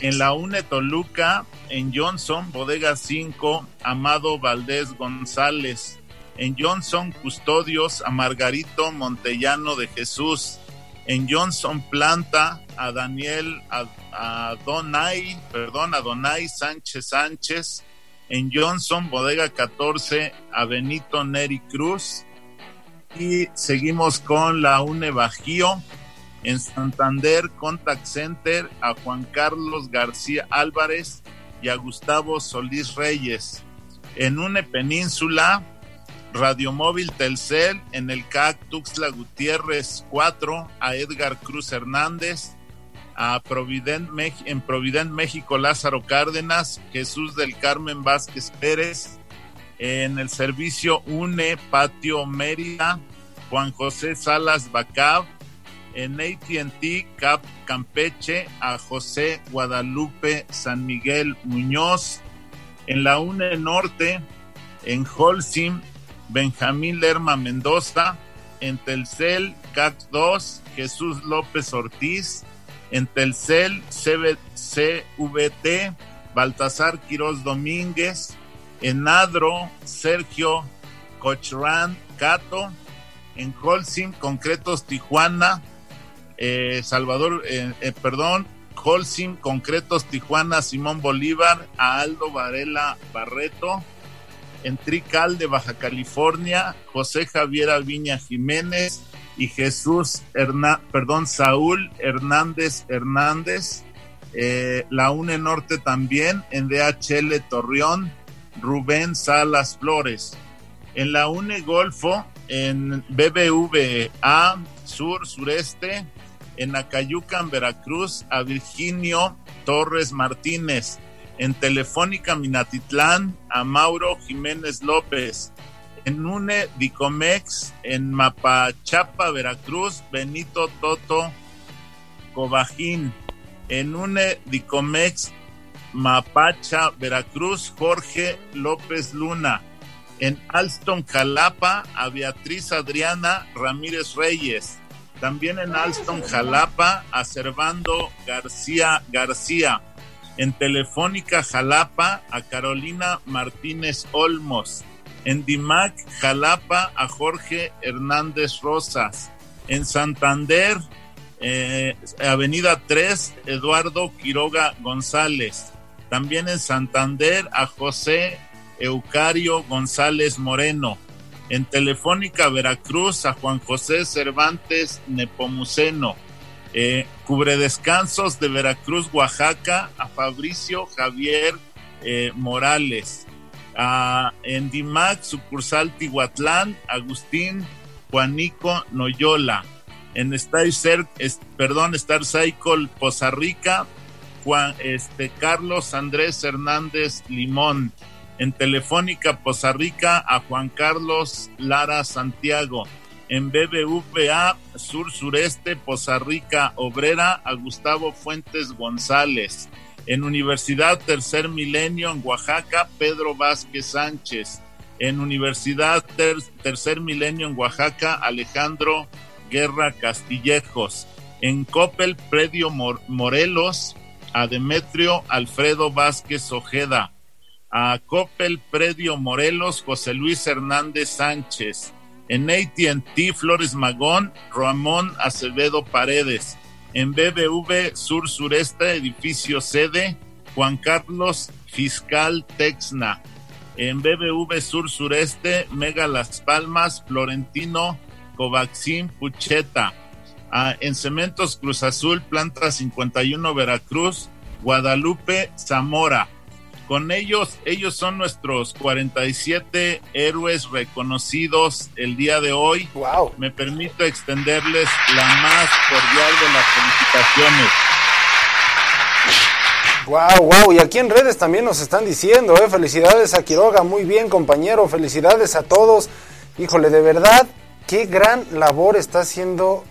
En la UNE Toluca, en Johnson, Bodega 5, Amado Valdés González, en Johnson Custodios a Margarito Montellano de Jesús, en Johnson Planta a Daniel a, Donay, perdón, a Donay Sánchez Sánchez, en Johnson Bodega 14 a Benito Neri Cruz. Y seguimos con la UNE Bajío. En Santander Contact Center a Juan Carlos García Álvarez y a Gustavo Solís Reyes. En UNE Península Radiomóvil Telcel en el CAC Tuxtla Gutiérrez 4 a Edgar Cruz Hernández, a Provident, en Provident, México, Lázaro Cárdenas, Jesús del Carmen Vázquez Pérez, en el servicio UNE Patio Mérida, Juan José Salas Bacab, en ATT Cap Campeche a José Guadalupe San Miguel Muñoz, en la UNE Norte, en Holcim, Benjamín Lerma Mendoza, en Telcel CAC 2, Jesús López Ortiz, en Telcel CVT, Baltasar Quiroz Domínguez, en Adro, Sergio Cochrán Cato, en Holcim, Concretos Tijuana, eh, Salvador, eh, eh, perdón, Holcim, Concretos Tijuana, Simón Bolívar, a Aldo Varela Barreto, en Trical de Baja California, José Javier Viña Jiménez y Jesús Herná, perdón, Saúl Hernández Hernández, la UNE Norte también, en DHL Torreón, Rubén Salas Flores. En la UNE Golfo, en BBVA Sur, Sureste, en Acayucan, Veracruz, a Virginio Torres Martínez, en Telefónica Minatitlán, a Mauro Jiménez López, en UNE Dicomex, en Mapachapa, Veracruz, Benito Toto Cobajín, en UNE Dicomex, Mapacha, Veracruz, Jorge López Luna, en Alston, Jalapa, a Beatriz Adriana Ramírez Reyes, también en Alston, Jalapa, a Servando García García. En Telefónica, Jalapa, a Carolina Martínez Olmos. En Dimac, Jalapa, a Jorge Hernández Rosas. En Santander, eh, Avenida 3, Eduardo Quiroga González. También en Santander, a José Eucario González Moreno en Telefónica Veracruz a Juan José Cervantes Nepomuceno. Eh, cubre descansos de Veracruz, Oaxaca, a Fabricio Javier eh, Morales. en Dimac, sucursal Tihuatlán, Agustín Juanico Noyola. En Star, perdón, Star Cycle Poza Rica, Juan, este, Carlos Andrés Hernández Limón en Telefónica Poza Rica a Juan Carlos Lara Santiago, en BBVA Sur Sureste Poza Rica Obrera a Gustavo Fuentes González, en Universidad Tercer Milenio en Oaxaca Pedro Vázquez Sánchez, en Universidad Tercer Milenio en Oaxaca Alejandro Guerra Castillejos, en Coppel Predio Morelos a Demetrio Alfredo Vázquez Ojeda, a Coppel Predio Morelos, José Luis Hernández Sánchez. En ATT Flores Magón, Ramón Acevedo Paredes. En BBV Sur Sureste, edificio sede, Juan Carlos Fiscal Texna. En BBV Sur Sureste, Mega Las Palmas, Florentino Covaxin Pucheta. Ah, en Cementos Cruz Azul, Planta 51 Veracruz, Guadalupe Zamora. Con ellos, ellos son nuestros 47 héroes reconocidos el día de hoy. Wow. Me permito extenderles la más cordial de las felicitaciones. Wow, wow, y aquí en redes también nos están diciendo, ¿eh? felicidades a Quiroga, muy bien compañero, felicidades a todos. Híjole, de verdad, qué gran labor está haciendo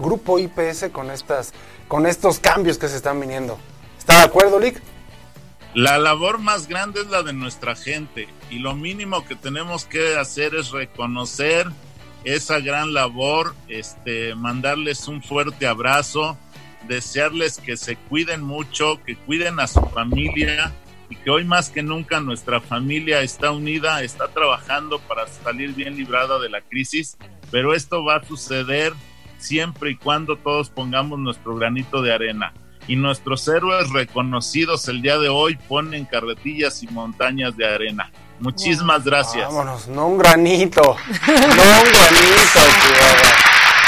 Grupo IPS con estas, con estos cambios que se están viniendo. ¿Está de acuerdo, Lick? La labor más grande es la de nuestra gente y lo mínimo que tenemos que hacer es reconocer esa gran labor, este, mandarles un fuerte abrazo, desearles que se cuiden mucho, que cuiden a su familia y que hoy más que nunca nuestra familia está unida, está trabajando para salir bien librada de la crisis, pero esto va a suceder siempre y cuando todos pongamos nuestro granito de arena y nuestros héroes reconocidos el día de hoy ponen carretillas y montañas de arena. Muchísimas gracias. Vámonos, no un granito, no un granito,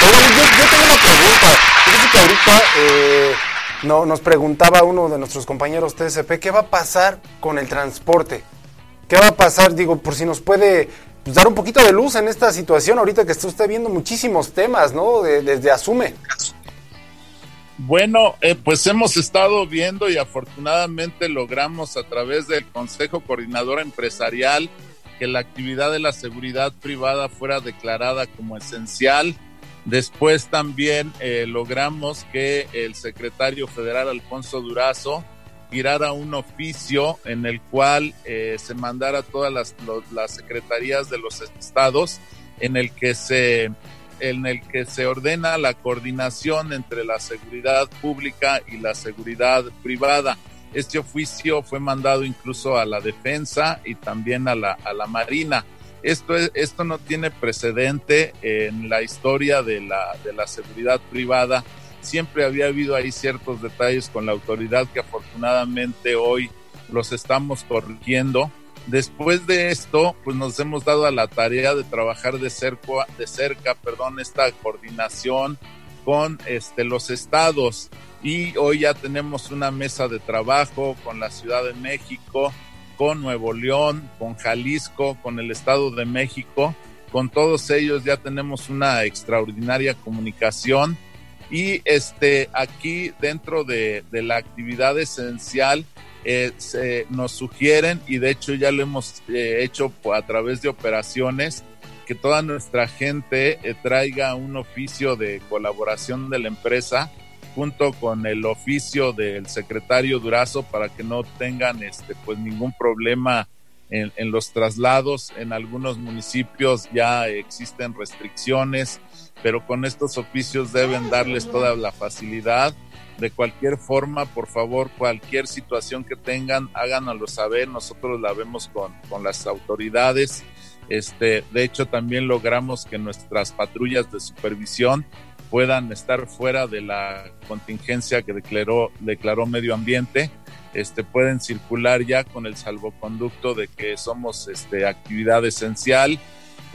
yo, yo, tengo una pregunta. Fíjate que ahorita eh, no, nos preguntaba uno de nuestros compañeros TSP, ¿qué va a pasar con el transporte? ¿Qué va a pasar? Digo, por si nos puede pues, dar un poquito de luz en esta situación, ahorita que está usted viendo muchísimos temas, ¿no? desde Asume. Bueno, eh, pues hemos estado viendo y afortunadamente logramos a través del Consejo Coordinador Empresarial que la actividad de la seguridad privada fuera declarada como esencial. Después también eh, logramos que el secretario federal Alfonso Durazo girara un oficio en el cual eh, se mandara a todas las, las secretarías de los estados en el que se en el que se ordena la coordinación entre la seguridad pública y la seguridad privada. Este oficio fue mandado incluso a la defensa y también a la, a la marina. Esto, es, esto no tiene precedente en la historia de la, de la seguridad privada. Siempre había habido ahí ciertos detalles con la autoridad que afortunadamente hoy los estamos corrigiendo Después de esto, pues nos hemos dado a la tarea de trabajar de cerca, de cerca, perdón, esta coordinación con este, los estados y hoy ya tenemos una mesa de trabajo con la Ciudad de México, con Nuevo León, con Jalisco, con el Estado de México. Con todos ellos ya tenemos una extraordinaria comunicación y este aquí dentro de, de la actividad esencial eh, nos sugieren y de hecho ya lo hemos eh, hecho a través de operaciones que toda nuestra gente eh, traiga un oficio de colaboración de la empresa junto con el oficio del secretario Durazo para que no tengan este pues ningún problema en los traslados. En algunos municipios ya existen restricciones pero con estos oficios deben darles toda la facilidad de cualquier forma, por favor, cualquier situación que tengan, háganoslo saber. Nosotros la vemos con, con las autoridades. Este, de hecho, también logramos que nuestras patrullas de supervisión puedan estar fuera de la contingencia que declaró, declaró medio ambiente. Este, pueden circular ya con el salvoconducto de que somos este, actividad esencial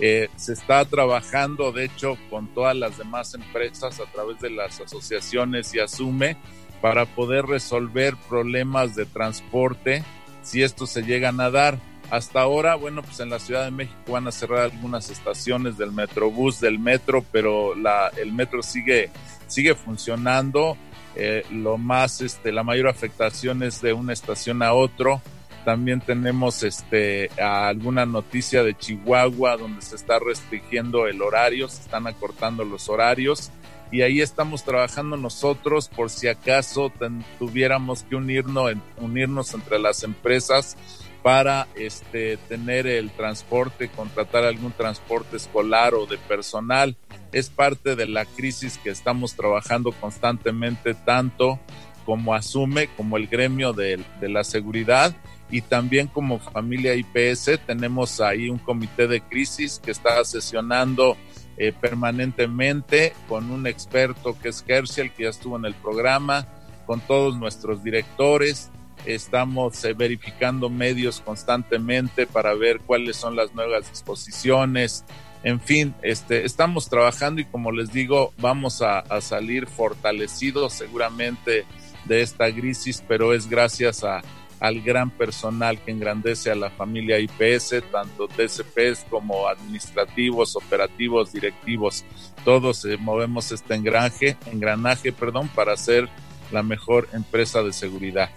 eh, se está trabajando, de hecho, con todas las demás empresas a través de las asociaciones y asume para poder resolver problemas de transporte si estos se llegan a dar. Hasta ahora, bueno, pues en la Ciudad de México van a cerrar algunas estaciones del Metrobús, del metro, pero la, el metro sigue, sigue funcionando. Eh, lo más, este, la mayor afectación es de una estación a otro también tenemos este alguna noticia de Chihuahua donde se está restringiendo el horario, se están acortando los horarios y ahí estamos trabajando nosotros por si acaso tuviéramos que unirnos, unirnos entre las empresas para este, tener el transporte, contratar algún transporte escolar o de personal. Es parte de la crisis que estamos trabajando constantemente, tanto como asume como el gremio de, de la seguridad y también como familia IPS tenemos ahí un comité de crisis que está sesionando eh, permanentemente con un experto que es Herschel, que ya estuvo en el programa, con todos nuestros directores. Estamos eh, verificando medios constantemente para ver cuáles son las nuevas disposiciones. En fin, este, estamos trabajando y como les digo, vamos a, a salir fortalecidos seguramente de esta crisis, pero es gracias a, al gran personal que engrandece a la familia IPS, tanto TCPs como administrativos, operativos, directivos. Todos eh, movemos este engranaje, engranaje perdón, para ser la mejor empresa de seguridad.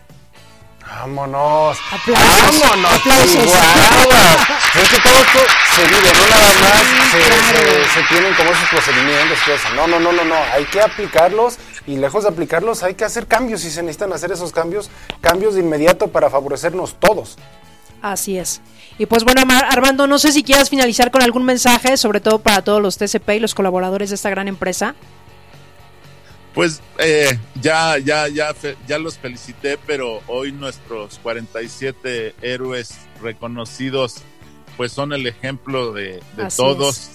Vámonos. Vámonos. Aplausos. Es que todo esto se vive, no nada más se, se, tienen como esos procedimientos. No, no, no, no, no. Hay que aplicarlos y lejos de aplicarlos hay que hacer cambios si se necesitan hacer esos cambios, cambios de inmediato para favorecernos todos. Así es. Y pues bueno, Armando, no sé si quieras finalizar con algún mensaje, sobre todo para todos los TCP y los colaboradores de esta gran empresa. Pues eh, ya, ya, ya, ya los felicité, pero hoy nuestros 47 héroes reconocidos, pues son el ejemplo de, todos,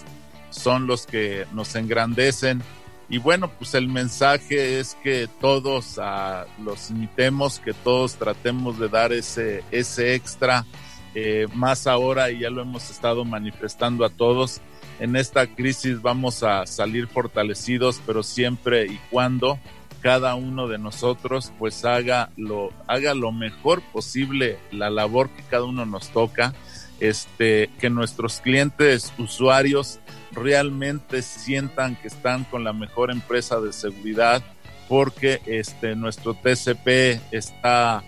son los que nos engrandecen. Y bueno, pues el mensaje es que todos los imitemos, que todos tratemos de dar ese, ese extra, eh, más ahora, y ya lo hemos estado manifestando a todos, en esta crisis vamos a salir fortalecidos, pero siempre y cuando cada uno de nosotros pues haga lo, haga lo mejor posible la labor que cada uno nos toca, este, que nuestros clientes, usuarios realmente sientan que están con la mejor empresa de seguridad, porque este, nuestro TCP está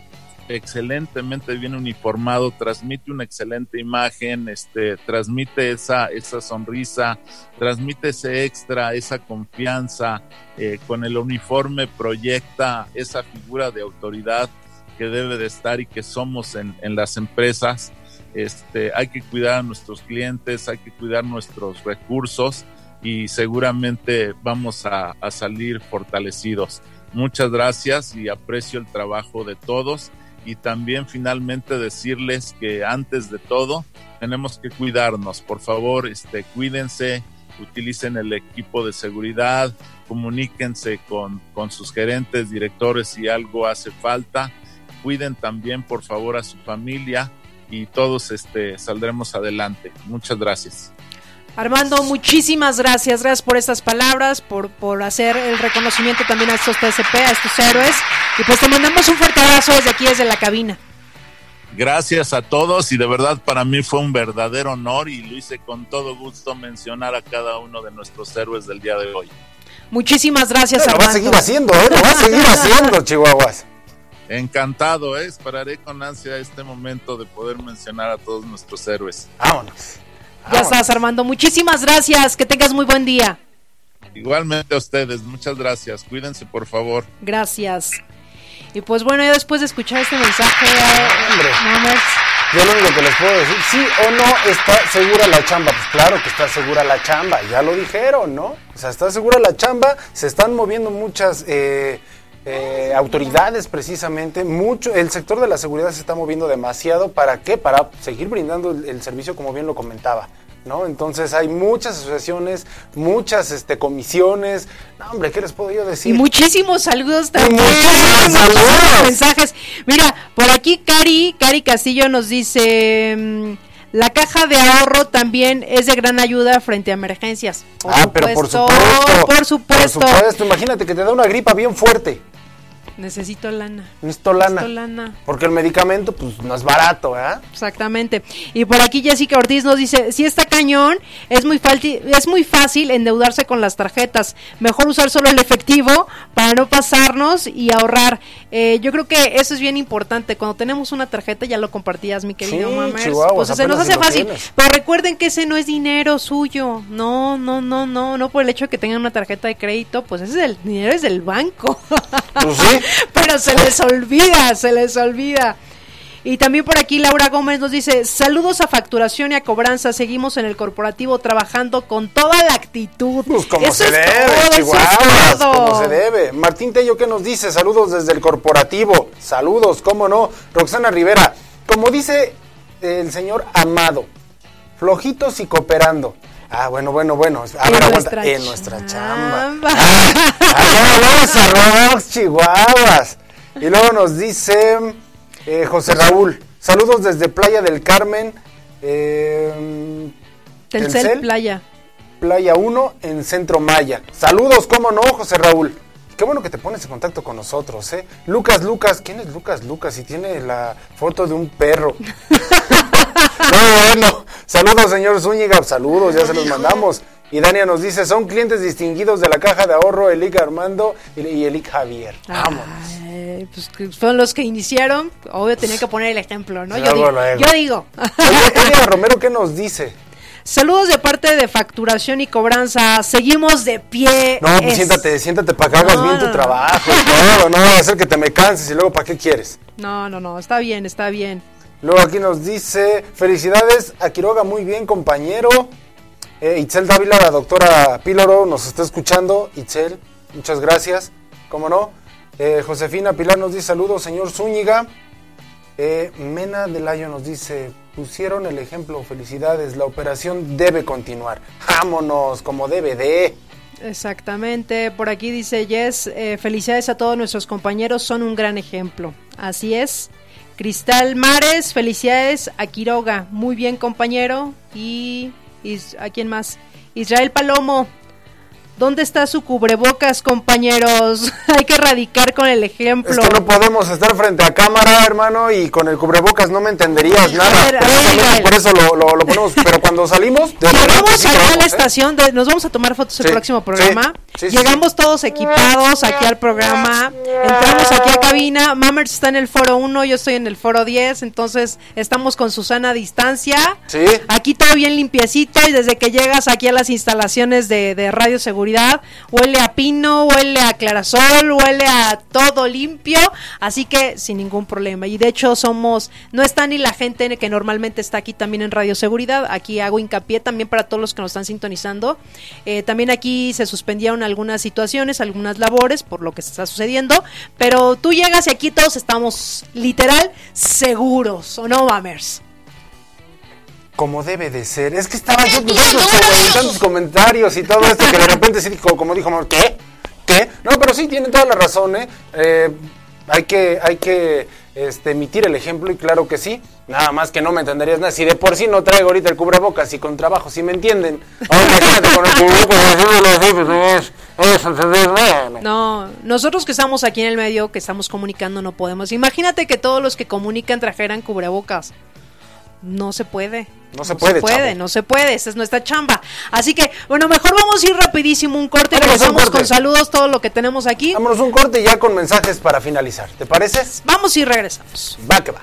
excelentemente bien uniformado, transmite una excelente imagen, este, transmite esa, esa sonrisa, transmite ese extra, esa confianza, eh, con el uniforme proyecta esa figura de autoridad que debe de estar y que somos en, las empresas. Este, hay que cuidar a nuestros clientes, hay que cuidar nuestros recursos y seguramente vamos a salir fortalecidos. Muchas gracias y aprecio el trabajo de todos y también finalmente decirles que antes de todo tenemos que cuidarnos. Por favor, este, cuídense, utilicen el equipo de seguridad, comuníquense con, con sus gerentes, directores si algo hace falta. Cuiden también, por favor, a su familia y todos este, saldremos adelante. Muchas gracias. Armando, muchísimas gracias, gracias por estas palabras, por, por hacer el reconocimiento también a estos TSP, a estos héroes, y pues te mandamos un fuerte abrazo desde aquí, desde la cabina. Gracias a todos y de verdad para mí fue un verdadero honor y lo hice con todo gusto mencionar a cada uno de nuestros héroes del día de hoy. Muchísimas gracias, Armando. Lo va a seguir haciendo, ¿eh? Lo va a seguir haciendo, Chihuahuas. Encantado, ¿eh? esperaré con ansia este momento de poder mencionar a todos nuestros héroes. Vámonos. Ya estás, Armando. Muchísimas gracias. Que tengas muy buen día. Igualmente a ustedes. Muchas gracias. Cuídense, por favor. Gracias. Y pues bueno, ya después de escuchar este mensaje, hombre, yo lo único que les puedo decir, sí o no está segura la chamba. Pues claro que está segura la chamba, ya lo dijeron, ¿no? O sea, está segura la chamba, se están moviendo muchas eh, eh, autoridades precisamente, mucho, el sector de la seguridad se está moviendo demasiado, ¿para qué? Para seguir brindando el, servicio como bien lo comentaba. ¿No? Entonces hay muchas asociaciones, muchas este, comisiones. No, hombre, ¿qué les puedo yo decir? Y muchísimos saludos también. Muchísimos mensajes. Mira, por aquí Cari, Cari Castillo nos dice... Mm, la caja de ahorro también es de gran ayuda frente a emergencias. ah, pero por supuesto. Por supuesto. Por supuesto. Imagínate que te da una gripa bien fuerte. Necesito lana. Necesito lana. Necesito lana. Porque el medicamento, pues, no es barato, ¿eh? Exactamente. Y por aquí Jessica Ortiz nos dice, si está cañón, es muy, es muy fácil endeudarse con las tarjetas. Mejor usar solo el efectivo para no pasarnos y ahorrar. Eh, yo creo que eso es bien importante. Cuando tenemos una tarjeta, ya lo compartías, mi querido sí, pues se nos hace fácil. Pero recuerden que ese no es dinero suyo. No, no, no, no. No por el hecho de que tengan una tarjeta de crédito, pues ese es el dinero es del banco. Pues sí. Pero se les olvida, se les olvida. Y también por aquí Laura Gómez nos dice, saludos a facturación y a cobranza, seguimos en el corporativo trabajando con toda la actitud. Pues como se debe, Chihuahua, como se debe. Martín Tello, ¿qué nos dice? Saludos desde el corporativo, saludos, cómo no. Roxana Rivera, como dice el señor Amado, flojitos y cooperando. Ah, bueno, bueno, bueno. A ver, aguanta. En nuestra chamba. Ah, ah, a Chihuahuas. Y luego nos dice eh, José Raúl. Saludos desde Playa del Carmen. Eh, Telcel, Playa. Playa 1 en Centro Maya. Saludos, cómo no, José Raúl. Qué bueno que te pones en contacto con nosotros, ¿eh? Lucas, Lucas, ¿quién es Lucas, Lucas? Y tiene la foto de un perro. bueno, saludos, señor Zúñiga, saludos, ya se los mandamos. Y Dania nos dice, son clientes distinguidos de la caja de ahorro, Elic Armando y Elic Javier. Vamos. pues son los que iniciaron, obvio tenía que poner el ejemplo, ¿no? Yo digo, yo digo. Romero, ¿qué nos dice? Saludos de parte de facturación y cobranza. Seguimos de pie. No, pues siéntate, siéntate para que hagas bien tu trabajo. No, no, va a ser que te me canses y luego para qué quieres. No, no, no, está bien, está bien. Luego aquí nos dice, felicidades a Quiroga, muy bien compañero. Eh, Itzel Dávila, la doctora Píloro, nos está escuchando. Itzel, muchas gracias. ¿Cómo no? Eh, Josefina Pilar nos dice saludos, señor Zúñiga. Eh, Mena Delayo nos dice, pusieron el ejemplo, felicidades, la operación debe continuar. Vámonos, como debe de. Exactamente, por aquí dice Jess, eh, felicidades a todos nuestros compañeros, son un gran ejemplo. Así es. Cristal Mares, felicidades a Quiroga, muy bien compañero. Y, ¿a quién más? Israel Palomo, ¿Dónde está su cubrebocas, compañeros? Hay que erradicar con el ejemplo. Es que no podemos estar frente a cámara, hermano, y con el cubrebocas no me entenderías nada. por eso lo, lo, ponemos. Pero cuando salimos... Llegamos a la ¿eh? estación, nos vamos a tomar fotos el próximo programa. Llegamos todos equipados aquí al programa. Entramos aquí a cabina. Mammers está en el foro 1, yo estoy en el foro 10. Entonces estamos con Susana a distancia. Sí. Aquí todo bien limpiecito y desde que llegas aquí a las instalaciones de, de Radio Seguridad huele a pino, huele a clarasol, huele a todo limpio, así que sin ningún problema. Y de hecho somos, no está ni la gente que normalmente está aquí también en Radio Seguridad, aquí hago hincapié también para todos los que nos están sintonizando. Eh, también aquí se suspendieron algunas situaciones, algunas labores por lo que está sucediendo, pero tú llegas y aquí todos estamos literal seguros, ¿o no, Mamers? Como debe de ser. Es que estaba yo con tantos comentarios y todo esto que de repente sí, como dijo, ¿qué? ¿Qué? No, pero sí, tienen toda la razón, ¿eh? eh hay que, hay que este, emitir el ejemplo y claro que sí. Nada más que no me entenderías nada. Si de por sí no traigo ahorita el cubrebocas y con trabajo, si me entienden. No, nosotros que estamos aquí en el medio, que estamos comunicando, no podemos. Imagínate que todos los que comunican trajeran cubrebocas. No se puede. No se puede. No se puede, no se puede, esa es nuestra chamba. Así que, bueno, mejor vamos a ir rapidísimo un corte y regresamos con saludos todo lo que tenemos aquí. Vámonos un corte ya con mensajes para finalizar. ¿Te parece? Vamos y regresamos. Va que va.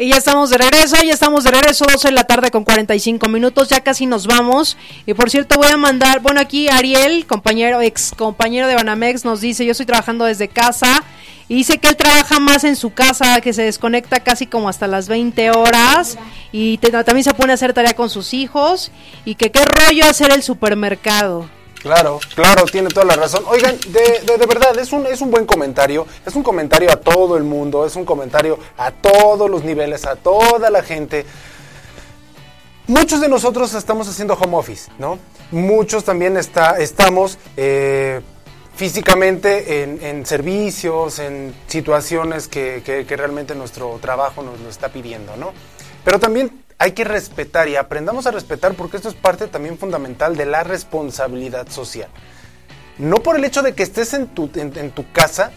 Y ya estamos de regreso, ya estamos de regreso, 12 de la tarde con 45 minutos, ya casi nos vamos. Y por cierto, voy a mandar, bueno, aquí Ariel, compañero, ex compañero de Banamex, nos dice, yo estoy trabajando desde casa. Y dice que él trabaja más en su casa, que se desconecta casi como hasta las 20 horas. Y también se pone a hacer tarea con sus hijos. Y que qué rollo hacer el supermercado. Claro, claro, tiene toda la razón. Oigan, de, de, verdad, es un, es un buen comentario, es un comentario a todo el mundo, es un comentario a todos los niveles, a toda la gente. Muchos de nosotros estamos haciendo home office, ¿no? Muchos también está, estamos eh, físicamente en, servicios, en situaciones que, que, realmente nuestro trabajo nos lo está pidiendo, ¿no? Pero también hay que respetar y aprendamos a respetar porque esto es parte también fundamental de la responsabilidad social. No por el hecho de que estés en tu, casa,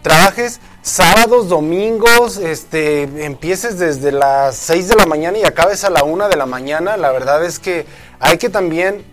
trabajes sábados, domingos, este, empieces desde las 6 de la mañana y acabes a la 1 de la mañana, la verdad es que hay que también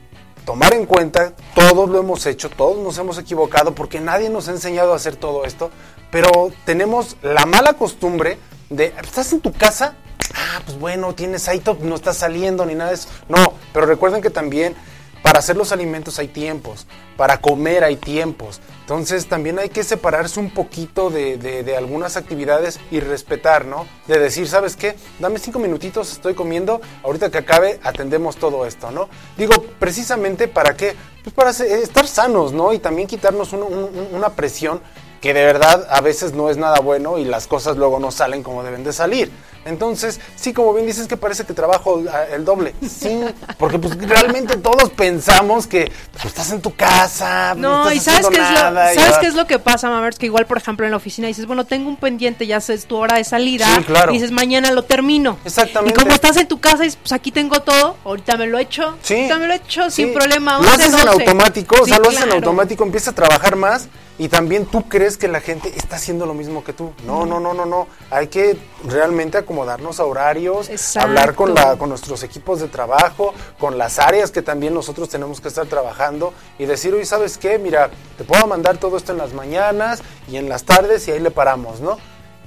tomar en cuenta, todos lo hemos hecho, todos nos hemos equivocado porque nadie nos ha enseñado a hacer todo esto, pero tenemos la mala costumbre de, estás en tu casa, ah, pues bueno, tienes ahí, no está saliendo ni nada de eso. No, pero recuerden que también para hacer los alimentos hay tiempos, para comer hay tiempos. Entonces también hay que separarse un poquito de, de, algunas actividades y respetar, ¿no? De decir, ¿sabes qué? Dame cinco minutitos, estoy comiendo, ahorita que acabe atendemos todo esto, ¿no? Digo, precisamente para qué? Pues para estar sanos, ¿no? Y también quitarnos una presión que de verdad a veces no es nada bueno y las cosas luego no salen como deben de salir. Entonces, sí, como bien dices que parece que trabajo ah, el doble. Sí, porque pues realmente todos pensamos que pues, estás en tu casa, no, y sabes qué es lo, ¿sabes qué es lo que pasa, Mamers? Que igual, por ejemplo, en la oficina dices, bueno, tengo un pendiente, ya es tu hora de salida, sí, claro. y dices, mañana lo termino. Exactamente. Y como estás en tu casa, dices, pues aquí tengo todo, ahorita me lo he hecho, sí, ahorita me lo he hecho sin problema. Lo haces en automático, o sea, lo haces en automático, empieza a trabajar más y también tú crees que la gente está haciendo lo mismo que tú. No, no, no, no, no. Hay que realmente acomodarnos a horarios, hablar con, la, con nuestros equipos de trabajo, con las áreas que también nosotros tenemos que estar trabajando y decir, oye, ¿sabes qué? Mira, te puedo mandar todo esto en las mañanas y en las tardes y ahí le paramos, ¿no?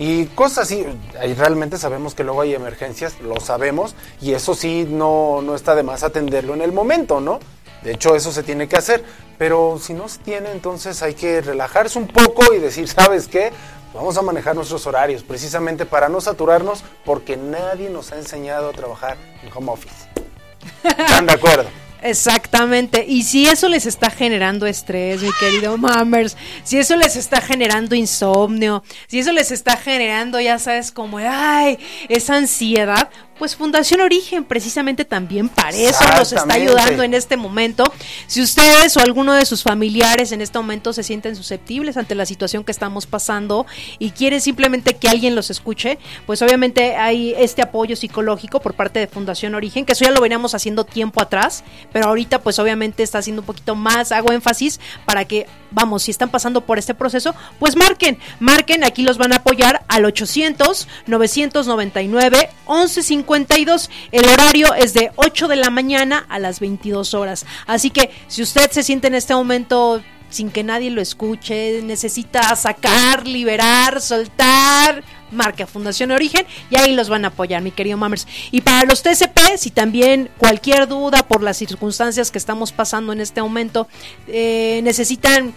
Y cosas así, ahí realmente sabemos que luego hay emergencias, lo sabemos, y eso sí no, no está de más atenderlo en el momento, ¿no? De hecho, eso se tiene que hacer. Pero si no se tiene, entonces hay que relajarse un poco y decir, ¿sabes qué? Vamos a manejar nuestros horarios precisamente para no saturarnos porque nadie nos ha enseñado a trabajar en home office. ¿Están de acuerdo? Exactamente. Y si eso les está generando estrés, mi querido Mammers, si eso les está generando insomnio, si eso les está generando, ya sabes, como, ay, esa ansiedad, pues Fundación Origen precisamente también para eso nos está ayudando en este momento. Si ustedes o alguno de sus familiares en este momento se sienten susceptibles ante la situación que estamos pasando y quieren simplemente que alguien los escuche, pues obviamente hay este apoyo psicológico por parte de Fundación Origen, que eso ya lo veníamos haciendo tiempo atrás, pero ahorita pues obviamente está haciendo un poquito más, hago énfasis para que, vamos, si están pasando por este proceso, pues marquen, marquen, aquí los van a apoyar al 800 999 1150 el horario es de 8 de la mañana a las 22 horas. Así que si usted se siente en este momento sin que nadie lo escuche, necesita sacar, liberar, soltar, marca Fundación Origen y ahí los van a apoyar, mi querido Mammers. Y para los TCP, si también cualquier duda por las circunstancias que estamos pasando en este momento, eh, necesitan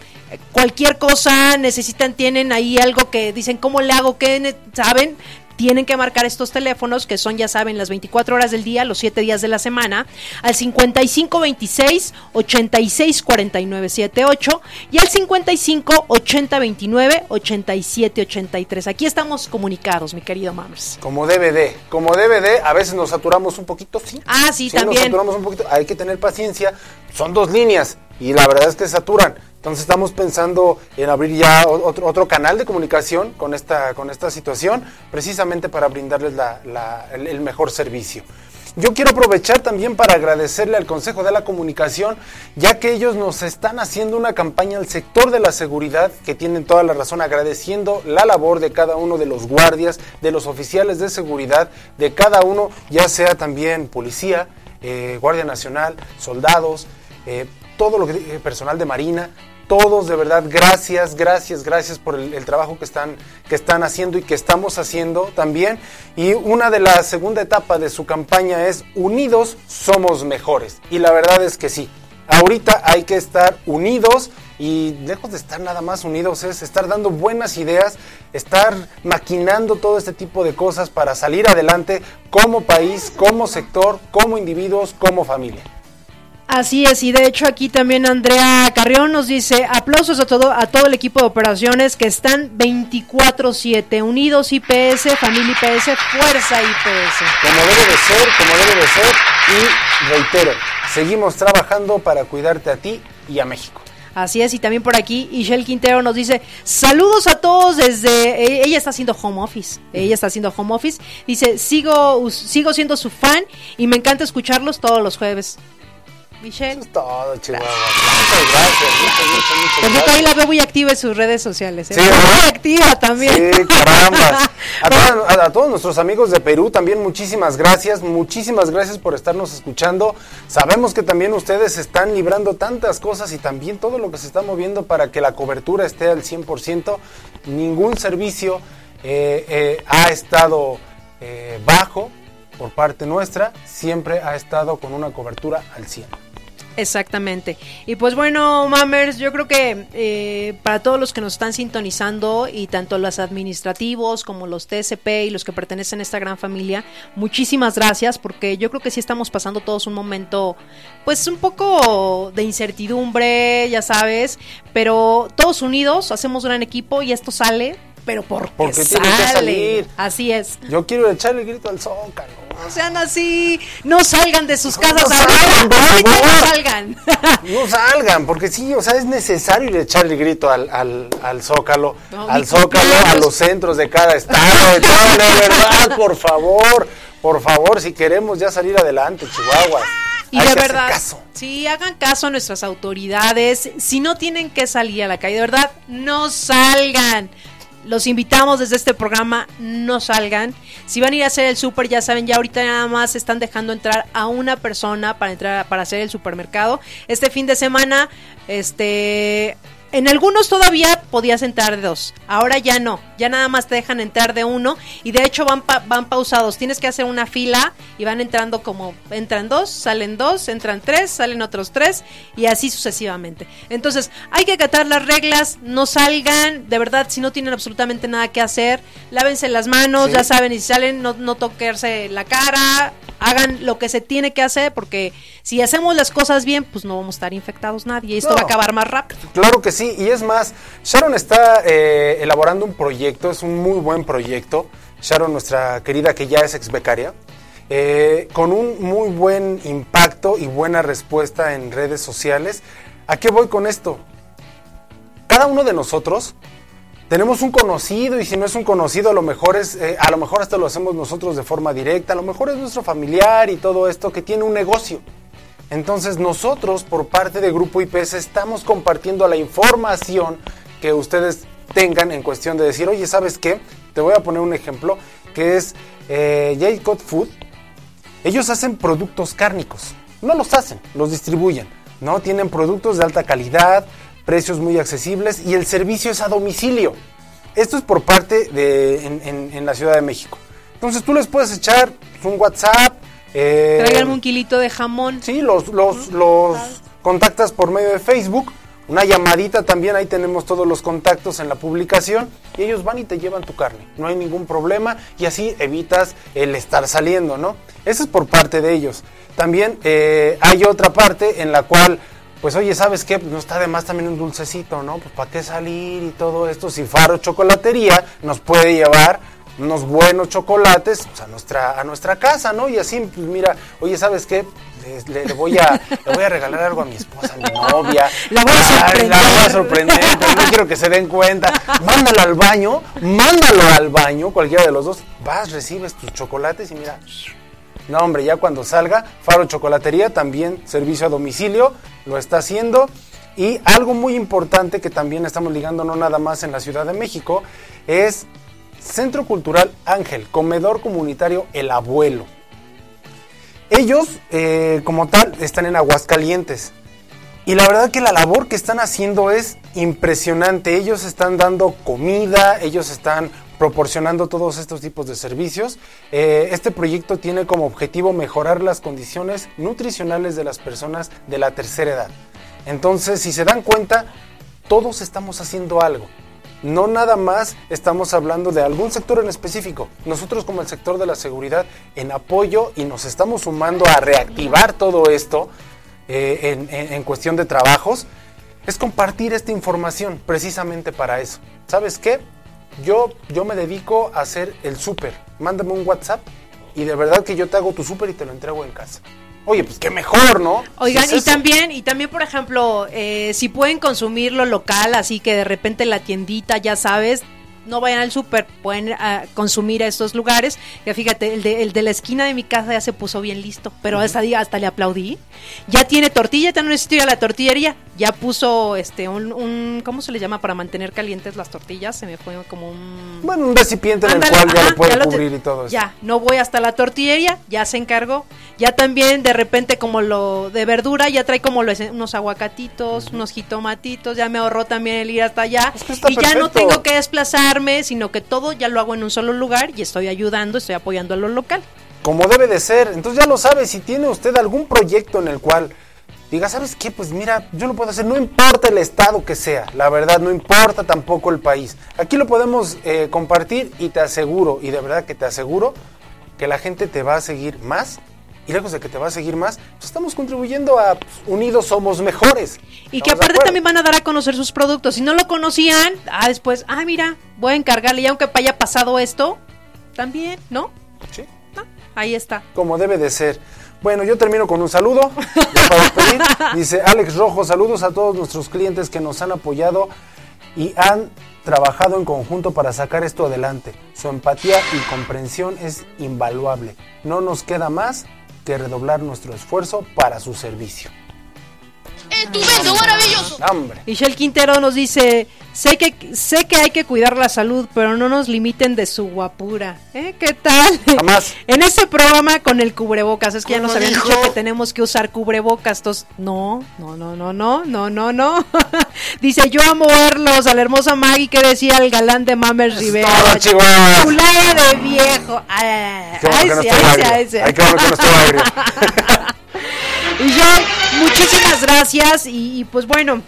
cualquier cosa, necesitan, tienen ahí algo que dicen, ¿cómo le hago? ¿Qué saben? Tienen que marcar estos teléfonos, que son, ya saben, las 24 horas del día, los 7 días de la semana, al 5526 864978 y al 55 8029 8783. Aquí estamos comunicados, mi querido Mammers. Como DVD, como DVD, a veces nos saturamos un poquito, sí. Ah, sí, también. Nos saturamos un poquito, hay que tener paciencia. Son dos líneas y la verdad es que saturan. Entonces estamos pensando en abrir ya otro, otro canal de comunicación con esta, con esta situación, precisamente para brindarles el, mejor servicio. Yo quiero aprovechar también para agradecerle al Consejo de la Comunicación, ya que ellos nos están haciendo una campaña al sector de la seguridad, que tienen toda la razón, agradeciendo la labor de cada uno de los guardias, de los oficiales de seguridad, de cada uno, ya sea también policía, eh, Guardia Nacional, soldados, eh, todo lo que eh, personal de Marina, todos de verdad, gracias, gracias, gracias por el, trabajo que están, que están haciendo y que estamos haciendo también. Y una de la segunda etapa de su campaña es Unidos somos mejores. Y la verdad es que sí, ahorita hay que estar unidos y lejos de estar nada más unidos es estar dando buenas ideas, estar maquinando todo este tipo de cosas para salir adelante como país, como sector, como individuos, como familia. Así es, y de hecho aquí también Andrea Carrión nos dice aplausos a todo, a todo el equipo de operaciones que están 24-7, unidos IPS, familia IPS, fuerza IPS. Como debe de ser, como debe de ser, y reitero, seguimos trabajando para cuidarte a ti y a México. Así es, y también por aquí Ishel Quintero nos dice, saludos a todos desde, e, ella está haciendo home office, ella está haciendo home office, dice, sigo, sigo siendo su fan y me encanta escucharlos todos los jueves. Michelle. Eso es todo, Chihuahua. Muchas gracias. Muchas, muchas, muchas ahí la veo muy activa en sus redes sociales. ¿eh? Sí, muy activa también. Sí, caramba. A, todos nuestros amigos de Perú también muchísimas gracias. Muchísimas gracias por estarnos escuchando. Sabemos que también ustedes están librando tantas cosas y también todo lo que se está moviendo para que la cobertura esté al 100%. Ningún servicio eh, eh, ha estado bajo por parte nuestra. Siempre ha estado con una cobertura al 100%. Exactamente. Y pues bueno, Mammers, yo creo que eh, para todos los que nos están sintonizando y tanto los administrativos como los TSP y los que pertenecen a esta gran familia, muchísimas gracias porque yo creo que sí estamos pasando todos un momento pues un poco de incertidumbre, ya sabes, pero todos unidos hacemos gran equipo y esto sale pero porque, porque sale. Tiene que salir. Así es. Yo quiero echarle el grito al zócalo. No sean así, no salgan de sus casas no salgan, no salgan. No salgan, porque sí, o sea, es necesario echarle el grito al, al, al zócalo, al zócalo, a los centros de cada estado, de, verdad, por favor, por favor, si queremos ya salir adelante, Chihuahua. Y de verdad, sí, hagan caso a nuestras autoridades. Si no tienen que salir a la calle, de verdad, no salgan los invitamos desde este programa, no salgan. Si van a ir a hacer el súper, ya saben, ya ahorita nada más están dejando entrar a una persona para entrar para hacer el supermercado. Este fin de semana, este en algunos todavía podías entrar de dos, ahora ya no, ya nada más te dejan entrar de uno y de hecho van, van pausados, tienes que hacer una fila y van entrando como, entran dos, salen dos, entran tres, salen otros tres y así sucesivamente. Entonces hay que acatar las reglas, no salgan, de verdad, si no tienen absolutamente nada que hacer, lávense las manos, ya saben, y si salen no, no tocarse la cara, hagan lo que se tiene que hacer porque si hacemos las cosas bien, pues no vamos a estar infectados nadie y esto va a acabar más rápido. Claro que sí, y es más, Sharon está eh, elaborando un proyecto, es un muy buen proyecto. Sharon, nuestra querida que ya es ex becaria, eh, con un muy buen impacto y buena respuesta en redes sociales. ¿A qué voy con esto? Cada uno de nosotros tenemos un conocido y si no es un conocido a lo mejor es eh, a lo mejor lo hacemos nosotros de forma directa a lo mejor es nuestro familiar y todo esto que tiene un negocio entonces nosotros por parte de Grupo IPS estamos compartiendo la información que ustedes tengan en cuestión de decir oye sabes qué te voy a poner un ejemplo que es eh, J. Food ellos hacen productos cárnicos no los hacen los distribuyen no tienen productos de alta calidad precios muy accesibles y el servicio es a domicilio. Esto es por parte de en, la Ciudad de México. Entonces tú les puedes echar un WhatsApp. Eh, un kilito de jamón. Sí, los, los, los contactas por medio de Facebook. Una llamadita también, ahí tenemos todos los contactos en la publicación y ellos van y te llevan tu carne. No hay ningún problema y así evitas el estar saliendo, ¿no? Eso es por parte de ellos. También eh, hay otra parte en la cual pues oye, ¿sabes qué? Pues no está de más también un dulcecito, ¿no? Pues para qué salir y todo esto. Si Faro Chocolatería nos puede llevar unos buenos chocolates pues, a nuestra a nuestra casa, ¿no? Y así, pues mira, oye, ¿sabes qué? Le, voy a le voy a regalar algo a mi esposa, a mi novia. La voy a sorprender. la voy a sorprender, pero no quiero que se den cuenta. Mándalo al baño, mándalo al baño, cualquiera de los dos. Vas, recibes tus chocolates y mira, no, hombre, ya cuando salga, Faro Chocolatería, también servicio a domicilio, lo está haciendo. Y algo muy importante que también estamos ligando, no nada más en la Ciudad de México, es Centro Cultural Ángel, Comedor Comunitario El Abuelo. Ellos, eh, como tal, están en Aguascalientes. Y la verdad que la labor que están haciendo es impresionante. Ellos están dando comida, ellos están proporcionando todos estos tipos de servicios. Eh, este proyecto tiene como objetivo mejorar las condiciones nutricionales de las personas de la tercera edad. Entonces, si se dan cuenta, todos estamos haciendo algo. No nada más estamos hablando de algún sector en específico. Nosotros como el sector de la seguridad, en apoyo y nos estamos sumando a reactivar todo esto eh, en, en cuestión de trabajos, es compartir esta información precisamente para eso. ¿Sabes qué? Yo, yo me dedico a hacer el súper. Mándame un WhatsApp y de verdad que yo te hago tu súper y te lo entrego en casa. Oye, pues qué mejor, ¿no? Oigan, y también, y también, por ejemplo, eh, si pueden consumir lo local, así que de repente la tiendita, ya sabes, no vayan al súper, pueden ah, consumir a estos lugares. Ya fíjate, el de, el de la esquina de mi casa ya se puso bien listo, pero esa día hasta le aplaudí. Ya tiene tortilla, ya no necesito ir a la tortillería. Ya puso este un, ¿cómo se le llama para mantener calientes las tortillas? Se me fue como un bueno, un recipiente en el cual ya lo puede cubrir y todo eso. Ya, no voy hasta la tortillería, ya se encargó. Ya también de repente como lo de verdura, ya trae como unos aguacatitos, unos jitomatitos, ya me ahorró también el ir hasta allá y ya no tengo que desplazar sino que todo ya lo hago en un solo lugar y estoy ayudando, estoy apoyando a lo local. Como debe de ser. Entonces ya lo sabe, si tiene usted algún proyecto en el cual diga, ¿sabes qué? Pues mira, yo lo puedo hacer, no importa el estado que sea, la verdad, no importa tampoco el país. Aquí lo podemos eh, compartir y te aseguro, y de verdad que te aseguro, que la gente te va a seguir más y lejos de que te va a seguir más, pues estamos contribuyendo a pues, Unidos Somos Mejores. Y que aparte también van a dar a conocer sus productos. Si no lo conocían, ah, después, ah, mira, voy a encargarle, y aunque haya pasado esto, también, ¿no? Sí. Ah, ahí está. Como debe de ser. Bueno, yo termino con un saludo. Dice Alex Rojo, saludos a todos nuestros clientes que nos han apoyado y han trabajado en conjunto para sacar esto adelante. Su empatía y comprensión es invaluable. No nos queda más que redoblar nuestro esfuerzo para su servicio. ¡Estupendo, maravilloso! Y Shell Quintero nos dice, sé que, sé que hay que cuidar la salud, pero no nos limiten de su guapura. ¿Eh? ¿Qué tal? Jamás. en este programa con el cubrebocas, es que ya nos habían dicho que tenemos que usar cubrebocas. Entonces, no, no, no, no, no, no, no, no. dice, yo amo verlos, a la hermosa Maggie que decía el galán de Mamer Rivera. Chulada de viejo. Ay, ay, sí, ay, sí, ay, que no y yo, muchísimas gracias y, pues bueno,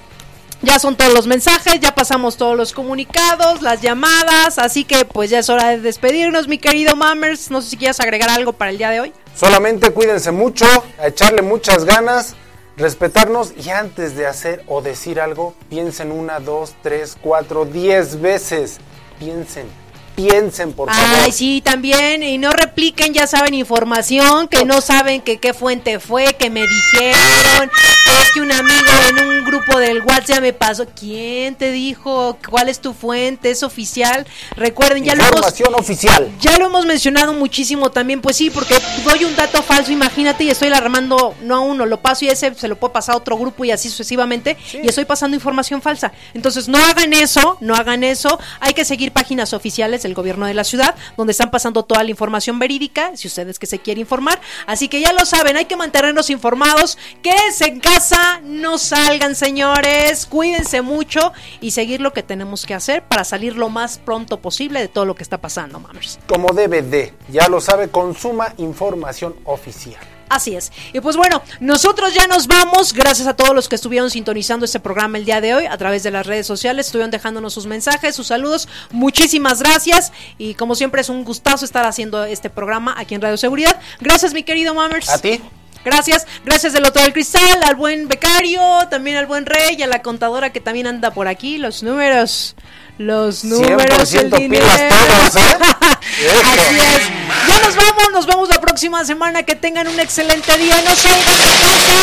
ya son todos los mensajes, ya pasamos todos los comunicados, las llamadas, así que pues ya es hora de despedirnos, mi querido Mammers. No sé si quieres agregar algo para el día de hoy. Solamente cuídense mucho, a echarle muchas ganas, respetarnos y antes de hacer o decir algo, piensen una, dos, tres, cuatro, diez veces. Piensen piensen, por favor. Ay, sí, también. Y no repliquen, ya saben, información, que no saben que qué fuente fue, que me dijeron, es que un amigo en un grupo del WhatsApp me pasó. ¿Quién te dijo? ¿Cuál es tu fuente? ¿Es oficial? Recuerden, ya información lo hemos... oficial. Ya lo hemos mencionado muchísimo también, pues sí, porque doy un dato falso, imagínate, y estoy alarmando no a uno, lo paso y ese se lo puedo pasar a otro grupo y así sucesivamente, y estoy pasando información falsa. Entonces, no hagan eso, no hagan eso. Hay que seguir páginas oficiales del gobierno de la ciudad, donde están pasando toda la información verídica, si ustedes que se quieren informar. Así que ya lo saben, hay que mantenernos informados. Quédense en casa, no salgan, señores. Cuídense mucho y seguir lo que tenemos que hacer para salir lo más pronto posible de todo lo que está pasando, mamers. Como de, ya lo sabe, consuma información oficial. Así es. Y pues bueno, nosotros ya nos vamos. Gracias a todos los que estuvieron sintonizando este programa el día de hoy a través de las redes sociales. Estuvieron dejándonos sus mensajes, sus saludos. Muchísimas gracias. Y como siempre es un gustazo estar haciendo este programa aquí en Radio Seguridad. Gracias, mi querido Mammers. A ti. Gracias, gracias del otro del cristal, al buen becario, también al buen rey y a la contadora que también anda por aquí. Los números los números, el dinero. Todos, ¿eh? Así es. Ya nos vamos, nos vemos la próxima semana. Que tengan un excelente día. No salgan de casa.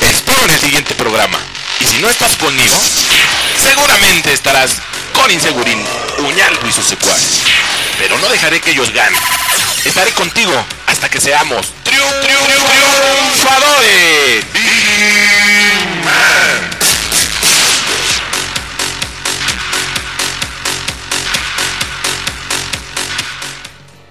Espero en el siguiente programa. Y si no estás conmigo, seguramente estarás con Insegurín, Uñaldo y sus secuaces. Pero no dejaré que ellos ganen. Estaré contigo hasta que seamos triunfadores.